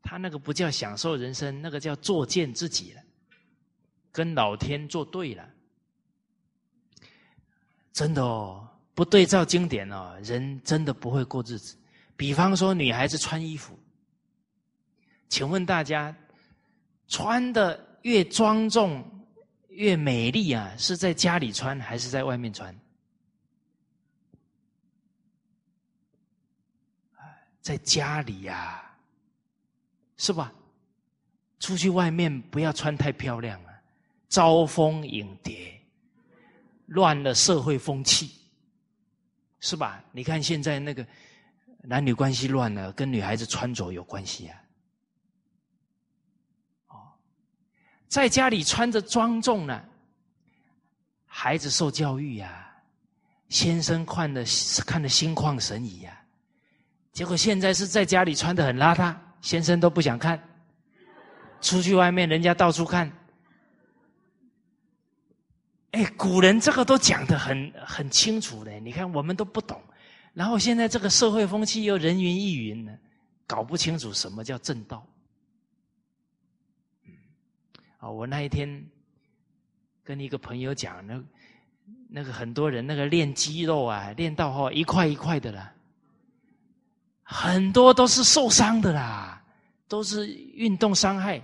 他那个不叫享受人生，那个叫作践自己了，跟老天作对了，真的哦。不对照经典哦，人真的不会过日子。比方说，女孩子穿衣服，请问大家，穿的越庄重、越美丽啊，是在家里穿还是在外面穿？在家里呀，是吧？出去外面不要穿太漂亮啊，招蜂引蝶，乱了社会风气，是吧？你看现在那个男女关系乱了，跟女孩子穿着有关系啊。哦，在家里穿着庄重呢，孩子受教育呀，先生看的看的心旷神怡呀。结果现在是在家里穿的很邋遢，先生都不想看。出去外面，人家到处看。哎，古人这个都讲的很很清楚的，你看我们都不懂。然后现在这个社会风气又人云亦云呢，搞不清楚什么叫正道。啊，我那一天跟一个朋友讲，那那个很多人那个练肌肉啊，练到后一块一块的了。很多都是受伤的啦，都是运动伤害。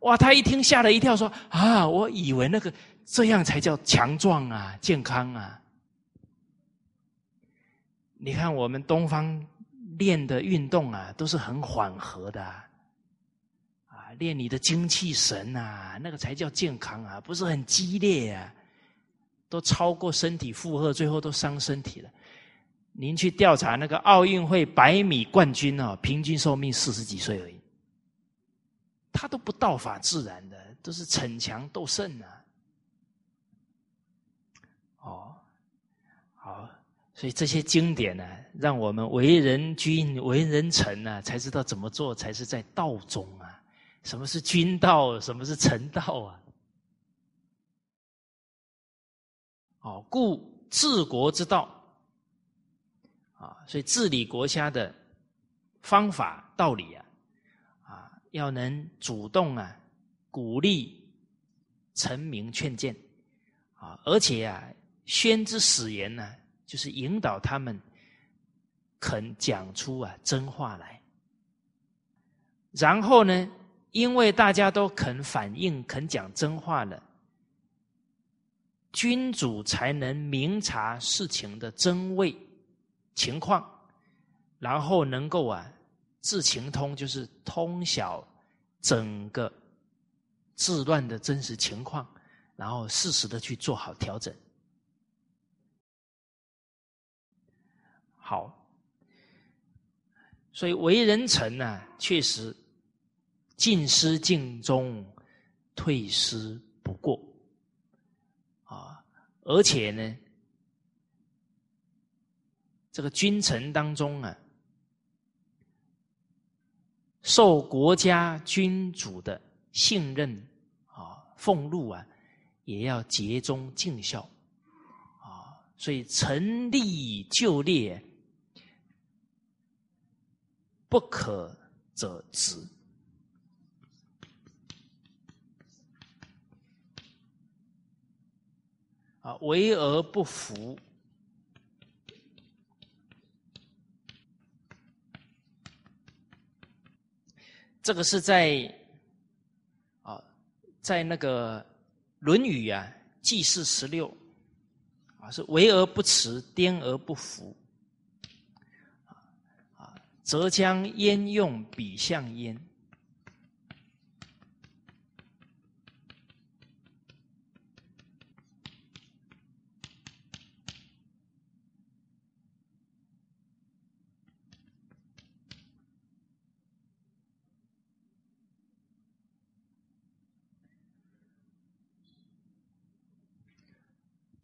哇，他一听吓了一跳，说：“啊，我以为那个这样才叫强壮啊，健康啊。”你看我们东方练的运动啊，都是很缓和的，啊，练你的精气神啊，那个才叫健康啊，不是很激烈啊，都超过身体负荷，最后都伤身体了。您去调查那个奥运会百米冠军哦，平均寿命四十几岁而已，他都不道法自然的，都是逞强斗胜啊。哦，好，所以这些经典呢，让我们为人君、为人臣呢，才知道怎么做才是在道中啊。什么是君道？什么是臣道啊？哦，故治国之道。啊，所以治理国家的方法道理啊，啊，要能主动啊，鼓励臣民劝谏啊，而且啊，宣之使言呢，就是引导他们肯讲出啊真话来。然后呢，因为大家都肯反映、肯讲真话了，君主才能明察事情的真伪。情况，然后能够啊，治情通，就是通晓整个治乱的真实情况，然后适时的去做好调整。好，所以为人臣呢，确实进失尽忠，退失不过啊，而且呢。这个君臣当中啊，受国家君主的信任啊，俸禄啊，也要竭忠尽孝啊。所以臣立就列，不可者止啊，为而不服。这个是在啊，在那个《论语》啊，《记事十六》啊，是为而不辞，颠而不服啊，则将焉用比相焉。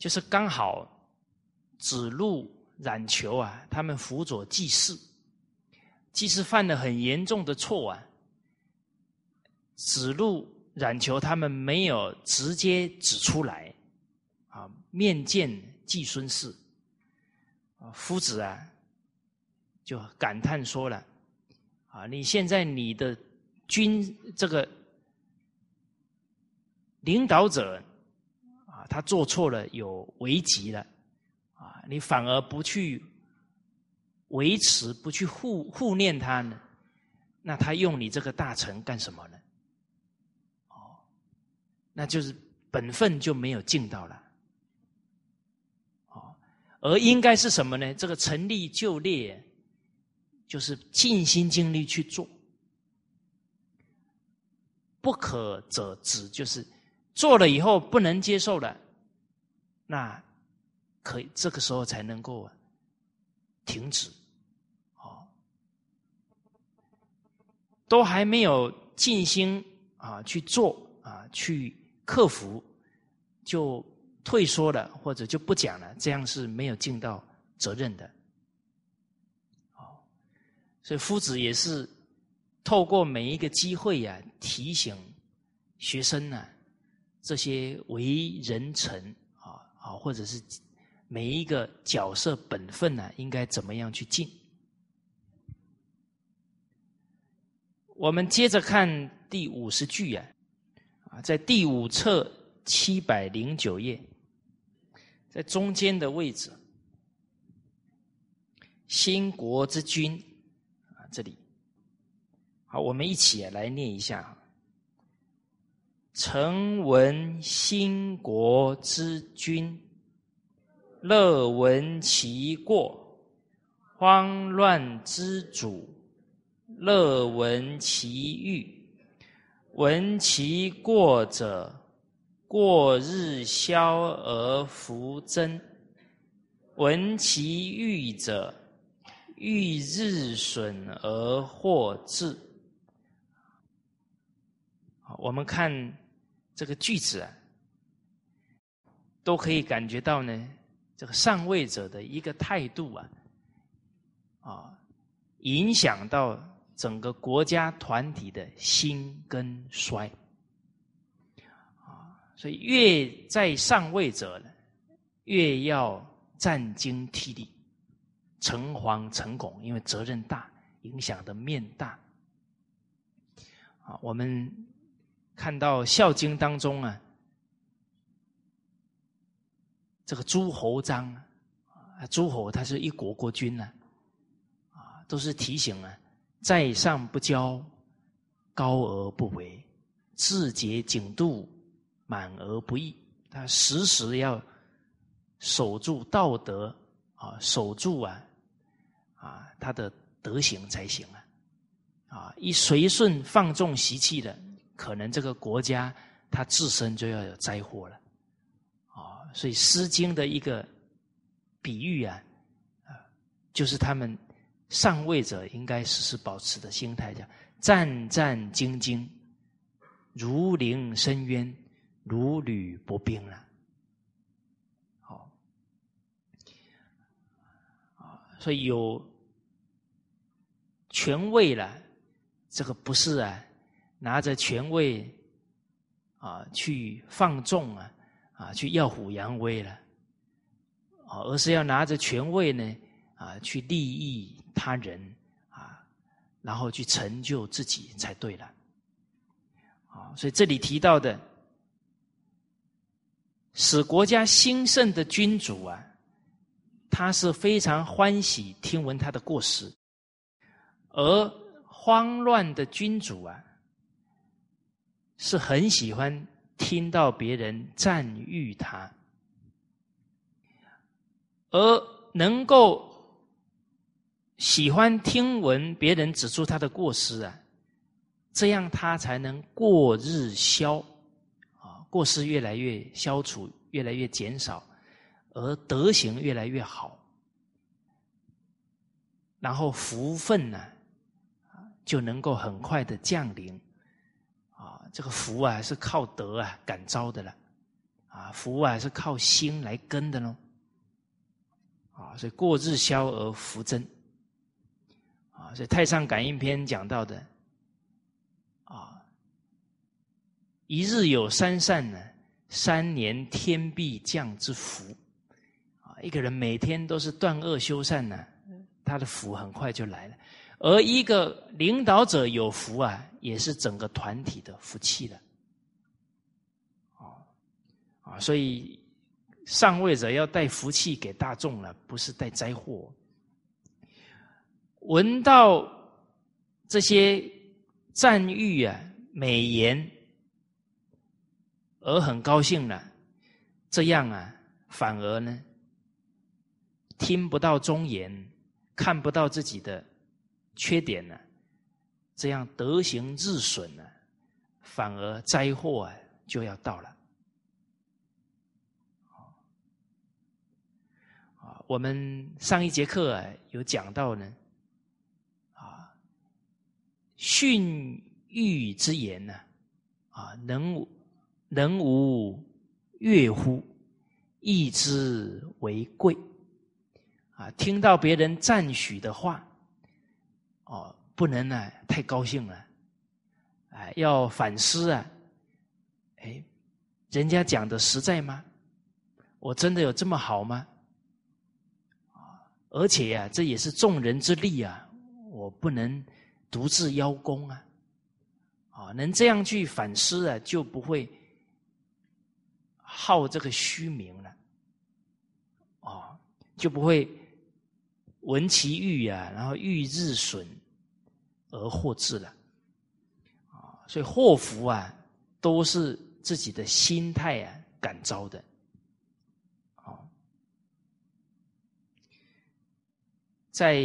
就是刚好，子路、冉求啊，他们辅佐祭祀，祭祀犯了很严重的错啊。子路、冉求他们没有直接指出来，啊，面见季孙氏，啊，夫子啊，就感叹说了，啊，你现在你的军这个领导者。他做错了，有危急了，啊，你反而不去维持，不去护护念他呢？那他用你这个大臣干什么呢？哦，那就是本分就没有尽到了。哦，而应该是什么呢？这个成立就列，就是尽心尽力去做。不可者止，就是做了以后不能接受了，那可以这个时候才能够停止，哦，都还没有尽心啊去做啊去克服，就退缩了或者就不讲了，这样是没有尽到责任的，哦，所以夫子也是。透过每一个机会呀，提醒学生呢，这些为人臣啊啊，或者是每一个角色本分呢，应该怎么样去尽？我们接着看第五十句呀，啊，在第五册七百零九页，在中间的位置，兴国之君啊，这里。好，我们一起来念一下：“臣闻兴国之君，乐闻其过；慌乱之主，乐闻其欲。闻其过者，过日消而复增；闻其欲者，欲日损而获至。”我们看这个句子啊，都可以感觉到呢，这个上位者的一个态度啊，啊，影响到整个国家团体的兴跟衰啊，所以越在上位者呢，越要战兢惕厉、诚惶诚恐，因为责任大，影响的面大啊，我们。看到《孝经》当中啊，这个诸侯章啊，诸侯他是一国国君呢，啊，都是提醒啊，在上不骄，高而不为，自节谨度，满而不溢。他时时要守住道德啊，守住啊啊他的德行才行啊，啊，一随顺放纵习气的。可能这个国家它自身就要有灾祸了，啊，所以《诗经》的一个比喻啊，啊，就是他们上位者应该时时保持的心态，叫战战兢兢，如临深渊，如履薄冰了。好，啊，所以有权位了，这个不是啊。拿着权位啊，去放纵啊，啊，去耀武扬威了，啊，而是要拿着权位呢，啊，去利益他人啊，然后去成就自己才对了，啊，所以这里提到的，使国家兴盛的君主啊，他是非常欢喜听闻他的过失，而慌乱的君主啊。是很喜欢听到别人赞誉他，而能够喜欢听闻别人指出他的过失啊，这样他才能过日消啊，过失越来越消除，越来越减少，而德行越来越好，然后福分呢，就能够很快的降临。这个福啊，是靠德啊感召的了，啊，福啊是靠心来跟的喽，啊，所以过日消而福增，啊，所以《太上感应篇》讲到的，啊，一日有三善呢，三年天必降之福，啊，一个人每天都是断恶修善呢，他的福很快就来了。而一个领导者有福啊，也是整个团体的福气的，啊啊，所以上位者要带福气给大众了，不是带灾祸。闻到这些赞誉啊、美言而很高兴了，这样啊，反而呢，听不到忠言，看不到自己的缺点呢，这样德行日损呢，反而灾祸啊就要到了。啊，我们上一节课啊有讲到呢，啊，训育之言呢，啊，能。能无悦乎？义之为贵。啊，听到别人赞许的话，哦，不能呢太高兴了，哎，要反思啊，哎，人家讲的实在吗？我真的有这么好吗？而且呀，这也是众人之力啊，我不能独自邀功啊，啊，能这样去反思啊，就不会。好这个虚名了，哦，就不会闻其欲啊，然后欲日损而获志了，啊，所以祸福啊，都是自己的心态啊感召的，啊，在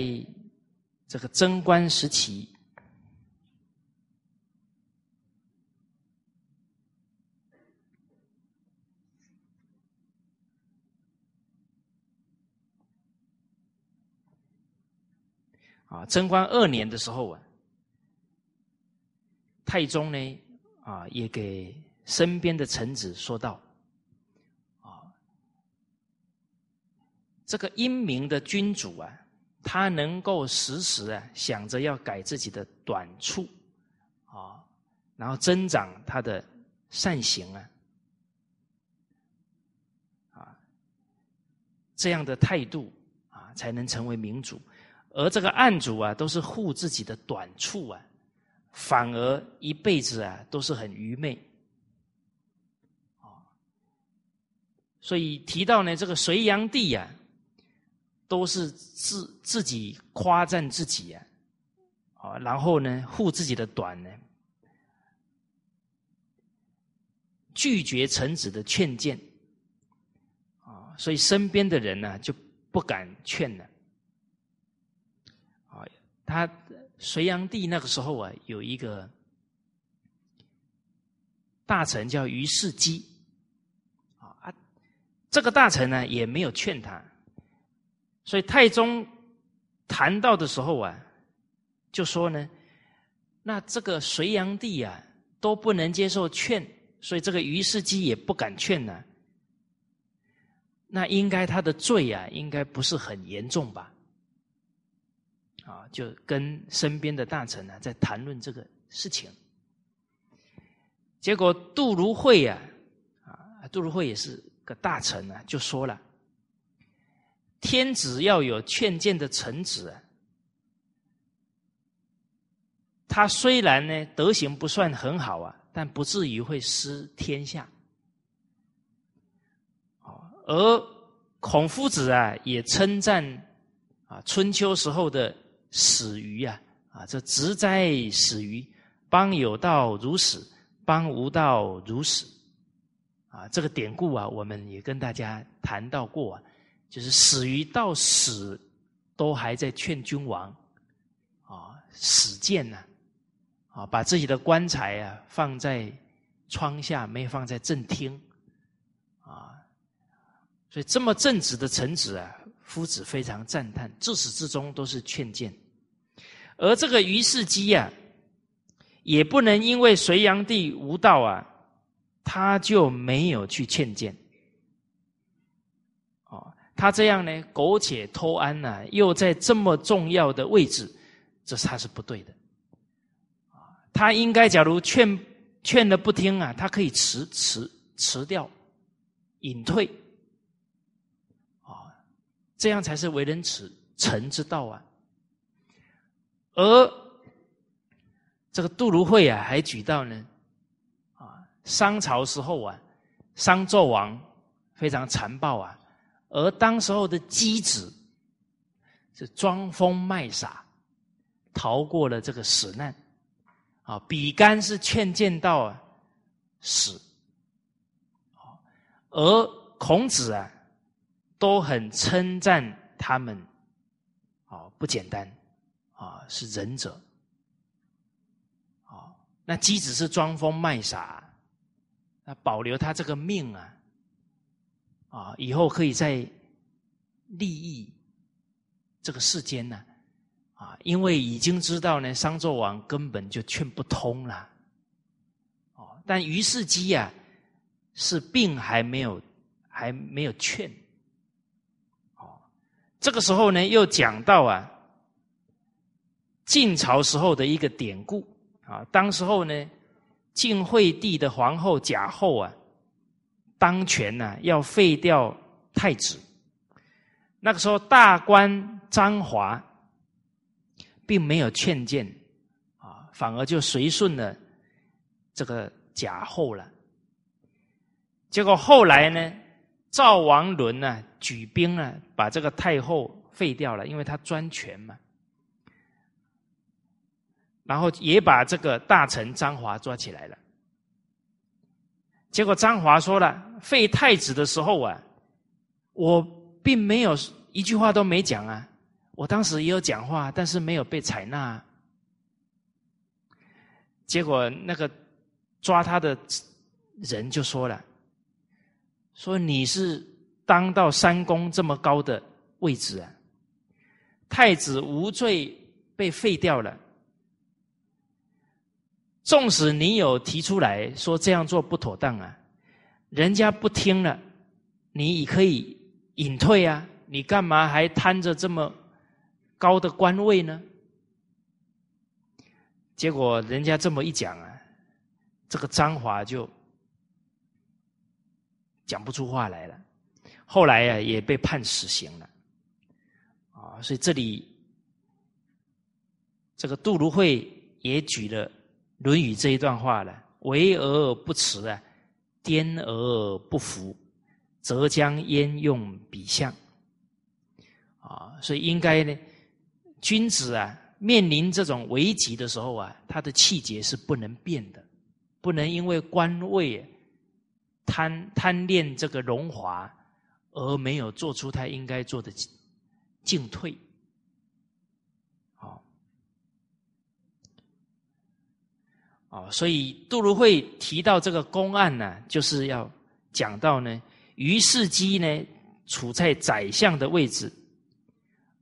这个贞观时期。啊，贞观二年的时候啊，太宗呢啊，也给身边的臣子说道：啊，这个英明的君主啊，他能够时时啊想着要改自己的短处啊，然后增长他的善行啊，啊，这样的态度啊，才能成为明主。而这个暗主啊，都是护自己的短处啊，反而一辈子啊都是很愚昧，所以提到呢，这个隋炀帝呀，都是自自己夸赞自己啊，啊，然后呢护自己的短呢，拒绝臣子的劝谏，啊，所以身边的人呢就不敢劝了。啊他隋炀帝那个时候啊，有一个大臣叫于世基，啊，这个大臣呢也没有劝他，所以太宗谈到的时候啊，就说呢，那这个隋炀帝啊都不能接受劝，所以这个于世基也不敢劝呢，那应该他的罪啊，应该不是很严重吧？啊，就跟身边的大臣呢在谈论这个事情，结果杜如晦啊，啊，杜如晦也是个大臣啊，就说了：天子要有劝谏的臣子啊，他虽然呢德行不算很好啊，但不至于会失天下。而孔夫子啊也称赞啊春秋时候的。始于啊啊，这直哉始于，邦有道如始，邦无道如始。啊，这个典故啊，我们也跟大家谈到过啊，就是始于到死都还在劝君王啊，始见呢啊，把自己的棺材啊放在窗下，没放在正厅啊，所以这么正直的臣子啊，夫子非常赞叹，自始至终都是劝谏。而这个于世基呀，也不能因为隋炀帝无道啊，他就没有去劝谏。哦，他这样呢，苟且偷安呢，又在这么重要的位置，这他是不对的。他应该假如劝劝的不听啊，他可以辞辞辞掉，隐退。啊，这样才是为人耻臣之道啊。而这个杜如晦啊，还举到呢，啊，商朝时候啊，商纣王非常残暴啊，而当时候的箕子是装疯卖傻，逃过了这个死难，啊，比干是劝谏到死，而孔子啊，都很称赞他们，啊，不简单，啊，是仁者，啊，那姬子是装疯卖傻，那保留他这个命啊，啊，以后可以在利益这个世间呢，啊，因为已经知道呢，商纣王根本就劝不通了，哦，但于世姬呀。是病还没有，还没有劝。哦，这个时候呢，又讲到啊，晋朝时候的一个典故啊。当时候呢，晋惠帝的皇后贾后啊，当权呢要废掉太子。那个时候，大官张华并没有劝谏啊，反而就随顺了这个贾后了。结果后来呢，赵王伦呢举兵呢，把这个太后废掉了，因为他专权嘛。然后也把这个大臣张华抓起来了。结果张华说了，废太子的时候啊，我并没有一句话都没讲啊，我当时也有讲话，但是没有被采纳。啊结果那个抓他的人就说了。说你是当到三公这么高的位置啊，太子无罪被废掉了。纵使你有提出来说这样做不妥当啊，人家不听了，你也可以隐退啊，你干嘛还贪着这么高的官位呢？结果人家这么一讲啊，这个张华就。讲不出话来了，后来呀也被判死刑了，啊，所以这里这个杜如晦也举了《论语》这一段话了：“为而不辞啊，颠而不服，则将焉用彼相？”啊，所以应该呢，君子啊面临这种危急的时候啊，他的气节是不能变的，不能因为官位。贪贪恋这个荣华，而没有做出他应该做的进退，哦，所以杜如晦提到这个公案呢，就是要讲到呢，于世基呢处在宰相的位置，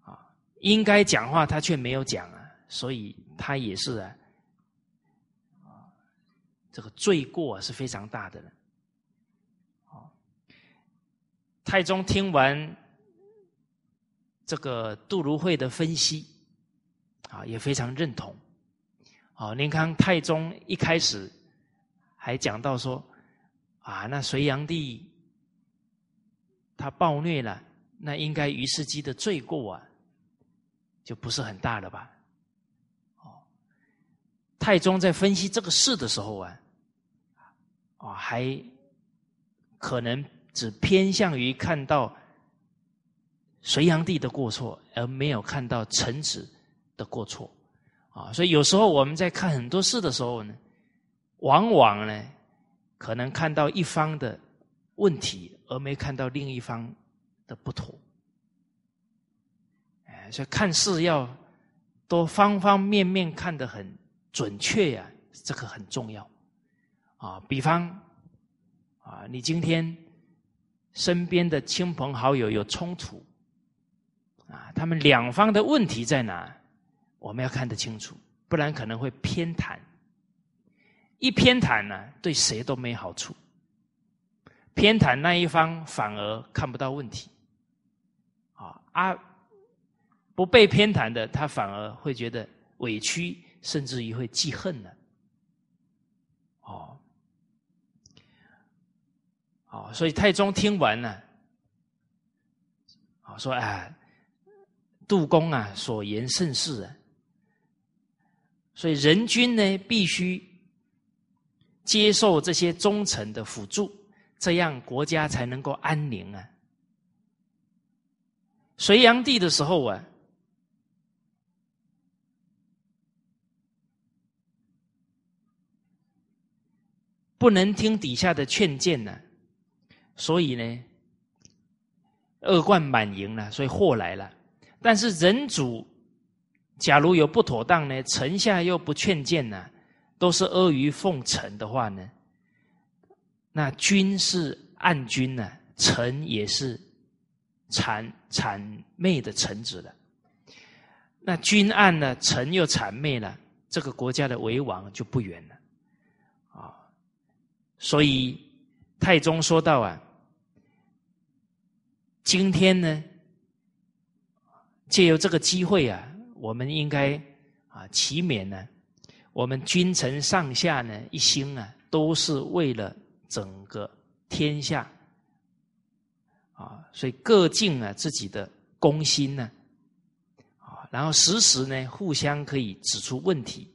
啊，应该讲话他却没有讲啊，所以他也是啊，这个罪过是非常大的了。太宗听完这个杜如晦的分析，啊，也非常认同。啊，您看太宗一开始还讲到说，啊，那隋炀帝他暴虐了，那应该于世基的罪过啊，就不是很大了吧？哦，太宗在分析这个事的时候啊，啊，还可能。只偏向于看到隋炀帝的过错，而没有看到臣子的过错啊！所以有时候我们在看很多事的时候呢，往往呢可能看到一方的问题，而没看到另一方的不妥。哎，所以看事要多方方面面看得很准确呀，这个很重要啊！比方啊，你今天。身边的亲朋好友有冲突，啊，他们两方的问题在哪？我们要看得清楚，不然可能会偏袒。一偏袒呢，对谁都没好处。偏袒那一方反而看不到问题，啊啊，不被偏袒的他反而会觉得委屈，甚至于会记恨呢。哦。哦，所以太宗听完了，啊，说啊，杜公啊，所言甚是啊。所以人君呢，必须接受这些忠臣的辅助，这样国家才能够安宁啊。隋炀帝的时候啊，不能听底下的劝谏呢。所以呢，恶贯满盈了，所以祸来了。但是人主假如有不妥当呢，臣下又不劝谏呢，都是阿谀奉承的话呢，那君是暗君呢，臣也是谄谄媚的臣子了。那君暗呢，臣又谄媚了，这个国家的危亡就不远了。啊，所以太宗说到啊，今天呢。借由这个机会啊，我们应该啊祈勉呢，我们君臣上下呢一心啊，都是为了整个天下。啊，所以各尽啊自己的公心呢啊，然后时时呢互相可以指出问题。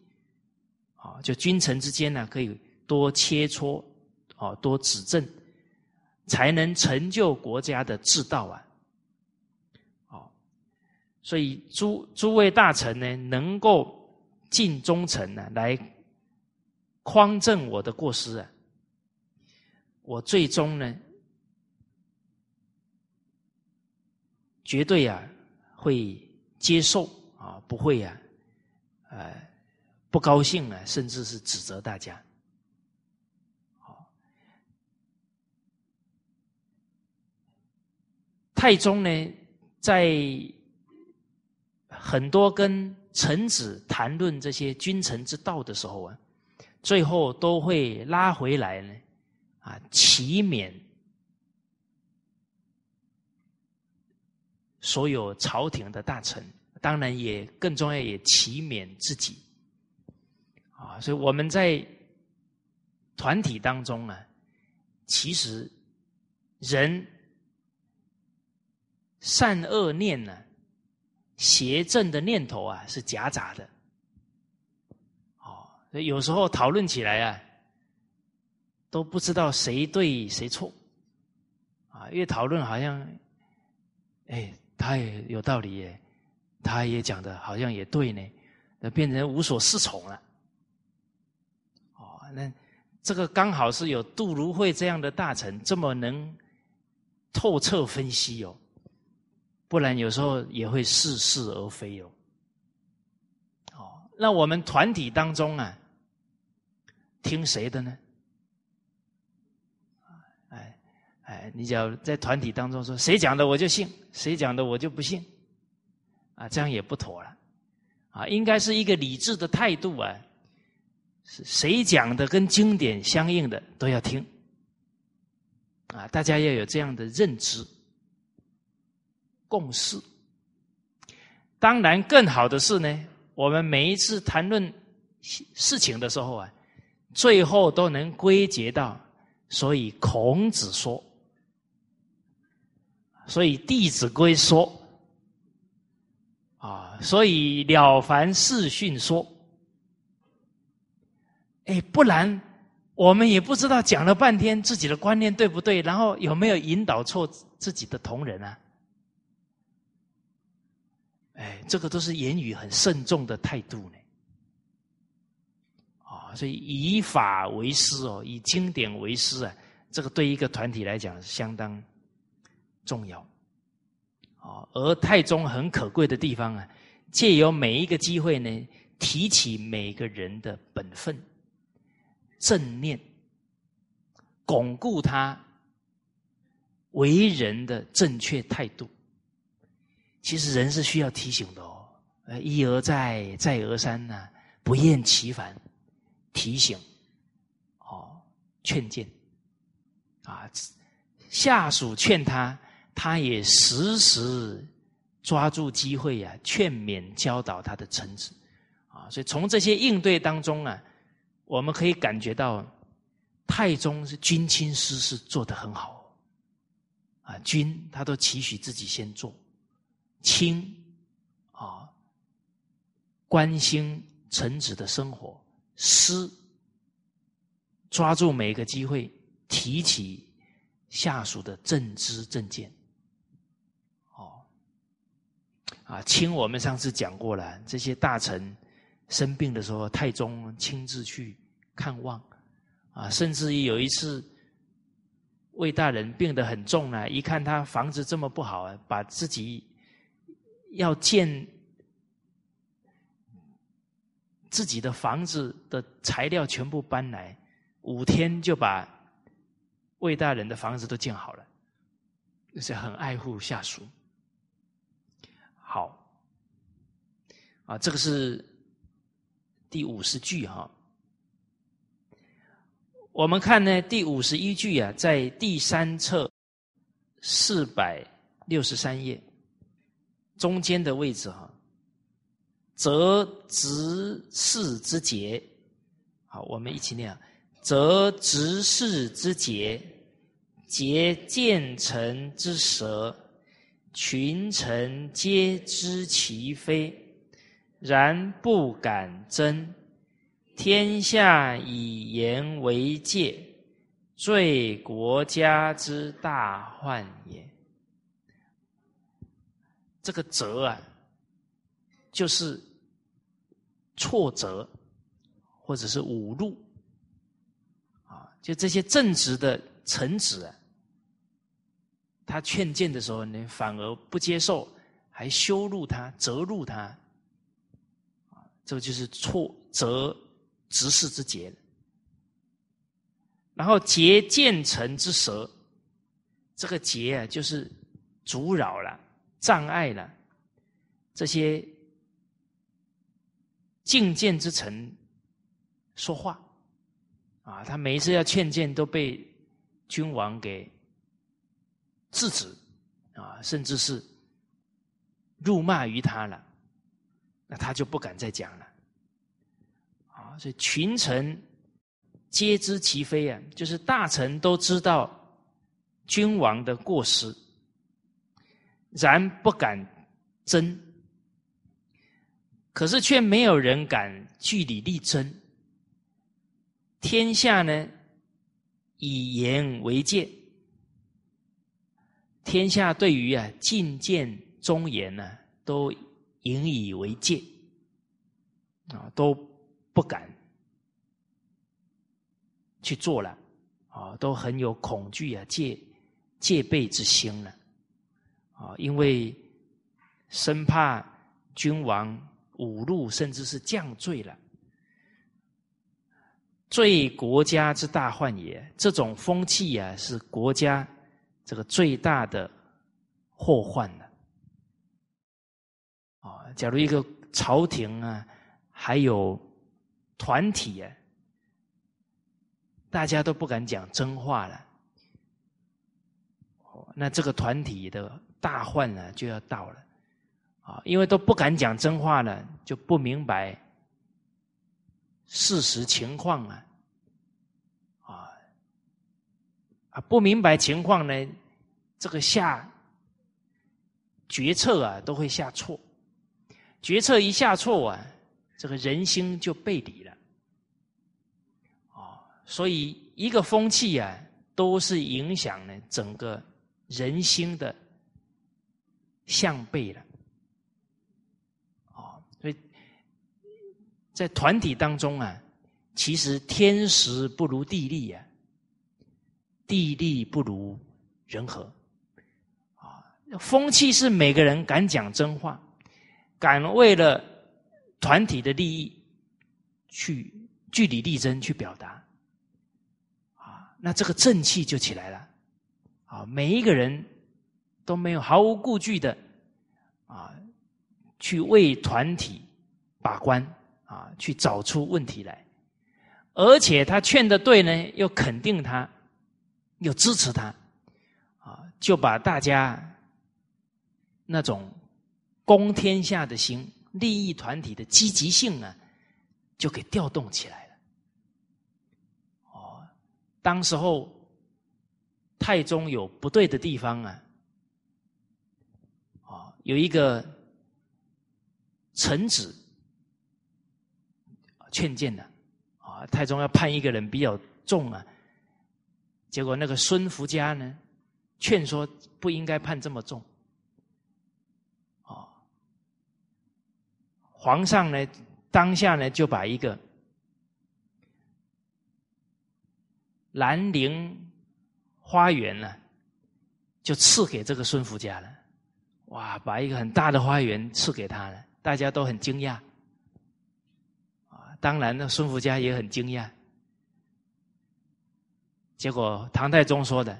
啊，就君臣之间呢可以多切磋啊，多指正，才能成就国家的治道啊。所以，诸诸位大臣呢，能够尽忠诚呢，来匡正我的过失啊，我最终呢，绝对啊会接受啊，不会啊，呃，不高兴啊，甚至是指责大家。太宗呢，在。很多跟臣子谈论这些君臣之道的时候啊，最后都会拉回来呢，啊，齐勉所有朝廷的大臣，当然也更重要，也齐勉自己，啊，所以我们在团体当中啊，其实人善恶念呢。邪正的念头啊，是夹杂的。哦，所以有时候讨论起来啊，都不知道谁对谁错。啊，越讨论好像，哎，他也有道理耶，他也讲的好像也对呢，那变成无所适从了。哦，那这个刚好是有杜如晦这样的大臣，这么能透彻分析哦。不然有时候也会似是而非哦。哦，那我们团体当中啊，听谁的呢？哎哎，你只要在团体当中说谁讲的我就信，谁讲的我就不信，啊，这样也不妥了。啊，应该是一个理智的态度啊，是谁讲的跟经典相应的都要听。啊，大家要有这样的认知。共识。当然，更好的是呢，我们每一次谈论事情的时候啊，最后都能归结到，所以孔子说，所以《弟子规》说，啊，所以《了凡四训》说，哎，不然我们也不知道讲了半天自己的观念对不对，然后有没有引导错自己的同仁啊？哎，这个都是言语很慎重的态度呢。啊，所以以法为师哦，以经典为师啊，这个对一个团体来讲是相当重要。啊，而太宗很可贵的地方啊，借由每一个机会呢，提起每个人的本分、正念，巩固他为人的正确态度。其实人是需要提醒的哦，一而再，再而三呢，不厌其烦提醒，哦，劝谏，啊，下属劝他，他也时时抓住机会呀，劝勉教导他的臣子，啊，所以从这些应对当中啊，我们可以感觉到太宗是君亲师是做得很好，啊，君他都期许自己先做。亲，啊，关心臣子的生活；师，抓住每个机会提起下属的正知正见。哦，啊，亲，我们上次讲过了，这些大臣生病的时候，太宗亲自去看望，啊，甚至于有一次，魏大人病得很重啊，一看他房子这么不好啊，把自己要建自己的房子的材料全部搬来，五天就把魏大人的房子都建好了，就是很爱护下属。好，啊，这个是第五十句哈。我们看呢，第五十一句啊，在第三册四百六十三页中间的位置哈，则执事之节，好，我们一起念，则执事之节，节见臣之舌，群臣皆知其非，然不敢争。天下以言为戒，罪国家之大患也。这个折啊，就是挫折，或者是侮辱啊。就这些正直的臣子啊，他劝谏的时候呢，反而不接受，还羞辱他、责辱他啊。这个就是挫折。执事之节，然后结见臣之舌，这个结啊，就是阻扰了、障碍了这些进谏之臣说话啊。他每一次要劝谏，都被君王给制止啊，甚至是辱骂于他了，那他就不敢再讲了啊。所以群臣皆知其非啊，就是大臣都知道君王的过失，然不敢争，可是却没有人敢据理力争。天下呢，以言为戒，天下对于啊进谏忠言呢，都引以为戒啊，都。不敢去做了，啊，都很有恐惧啊，戒戒备之心了，啊，因为生怕君王侮辱，甚至是降罪了，罪国家之大患也。这种风气啊，是国家这个最大的祸患了。啊，假如一个朝廷啊，还有。团体啊，大家都不敢讲真话了，那这个团体的大患呢就要到了啊！因为都不敢讲真话了，就不明白事实情况啊，啊啊，不明白情况呢，这个下决策啊都会下错，决策一下错啊。这个人心就背离了，啊，所以一个风气啊，都是影响呢整个人心的向背了，啊，所以在团体当中啊，其实天时不如地利啊，地利不如人和，啊，风气是每个人敢讲真话，敢为了。团体的利益，去据理力争去表达，啊，那这个正气就起来了，啊，每一个人都没有毫无顾忌的，啊，去为团体把关，啊，去找出问题来，而且他劝的对呢，又肯定他，又支持他，啊，就把大家那种攻天下的心。利益团体的积极性呢，就给调动起来了。哦，当时候太宗有不对的地方啊，有一个臣子劝谏的啊，太宗要判一个人比较重啊，结果那个孙福家呢，劝说不应该判这么重。皇上呢，当下呢就把一个兰陵花园呢，就赐给这个孙福家了。哇，把一个很大的花园赐给他了，大家都很惊讶。啊，当然呢，孙福家也很惊讶。结果唐太宗说的：“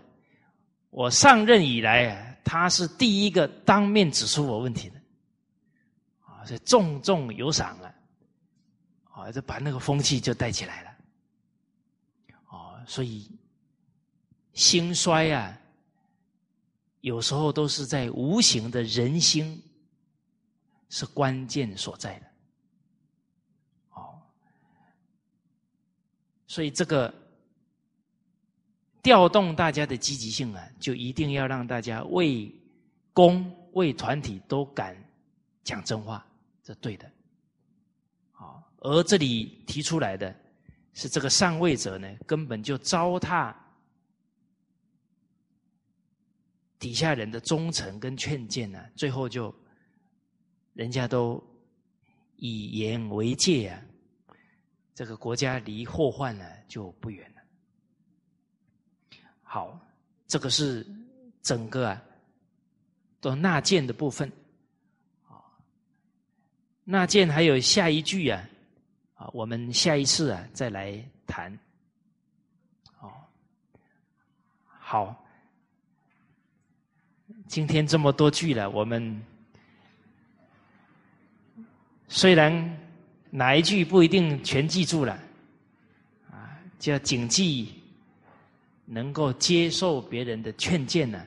我上任以来啊，他是第一个当面指出我问题的，啊，所以重重有赏啊，啊，就把那个风气就带起来了。哦，所以兴衰啊。”有时候都是在无形的人心是关键所在的，哦，所以这个调动大家的积极性啊，就一定要让大家为公为团体都敢讲真话，这对的，好，而这里提出来的是这个上位者呢，根本就糟蹋。底下人的忠诚跟劝谏呢，最后就人家都以言为戒啊，这个国家离祸患呢就不远了。好，这个是整个啊都纳谏的部分啊，纳谏还有下一句啊啊，我们下一次啊再来谈。哦，好。今天这么多句了，我们虽然哪一句不一定全记住了，啊，就要谨记，能够接受别人的劝谏呢，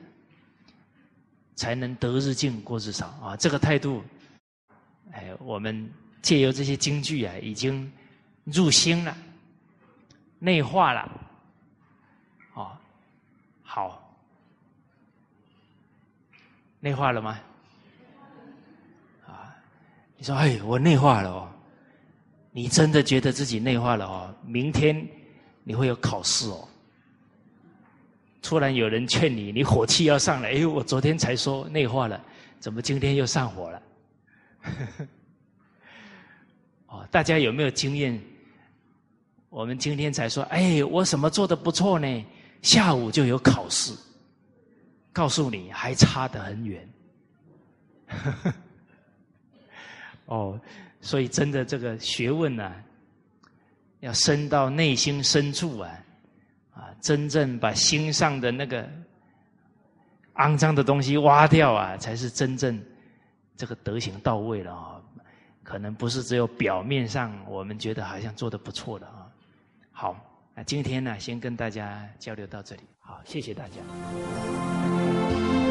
才能得日进过日少啊。这个态度，哎，我们借由这些京剧啊，已经入心了，内化了，啊，好。内化了吗？啊，你说，哎，我内化了哦。你真的觉得自己内化了哦？明天你会有考试哦。突然有人劝你，你火气要上来。哎，我昨天才说内化了，怎么今天又上火了？哦，大家有没有经验？我们今天才说，哎，我什么做的不错呢？下午就有考试。告诉你，还差得很远。哦，所以真的这个学问呢，要深到内心深处啊，啊，真正把心上的那个肮脏的东西挖掉啊，才是真正这个德行到位了啊。可能不是只有表面上我们觉得好像做的不错的啊。好，那今天呢，先跟大家交流到这里。好，谢谢大家。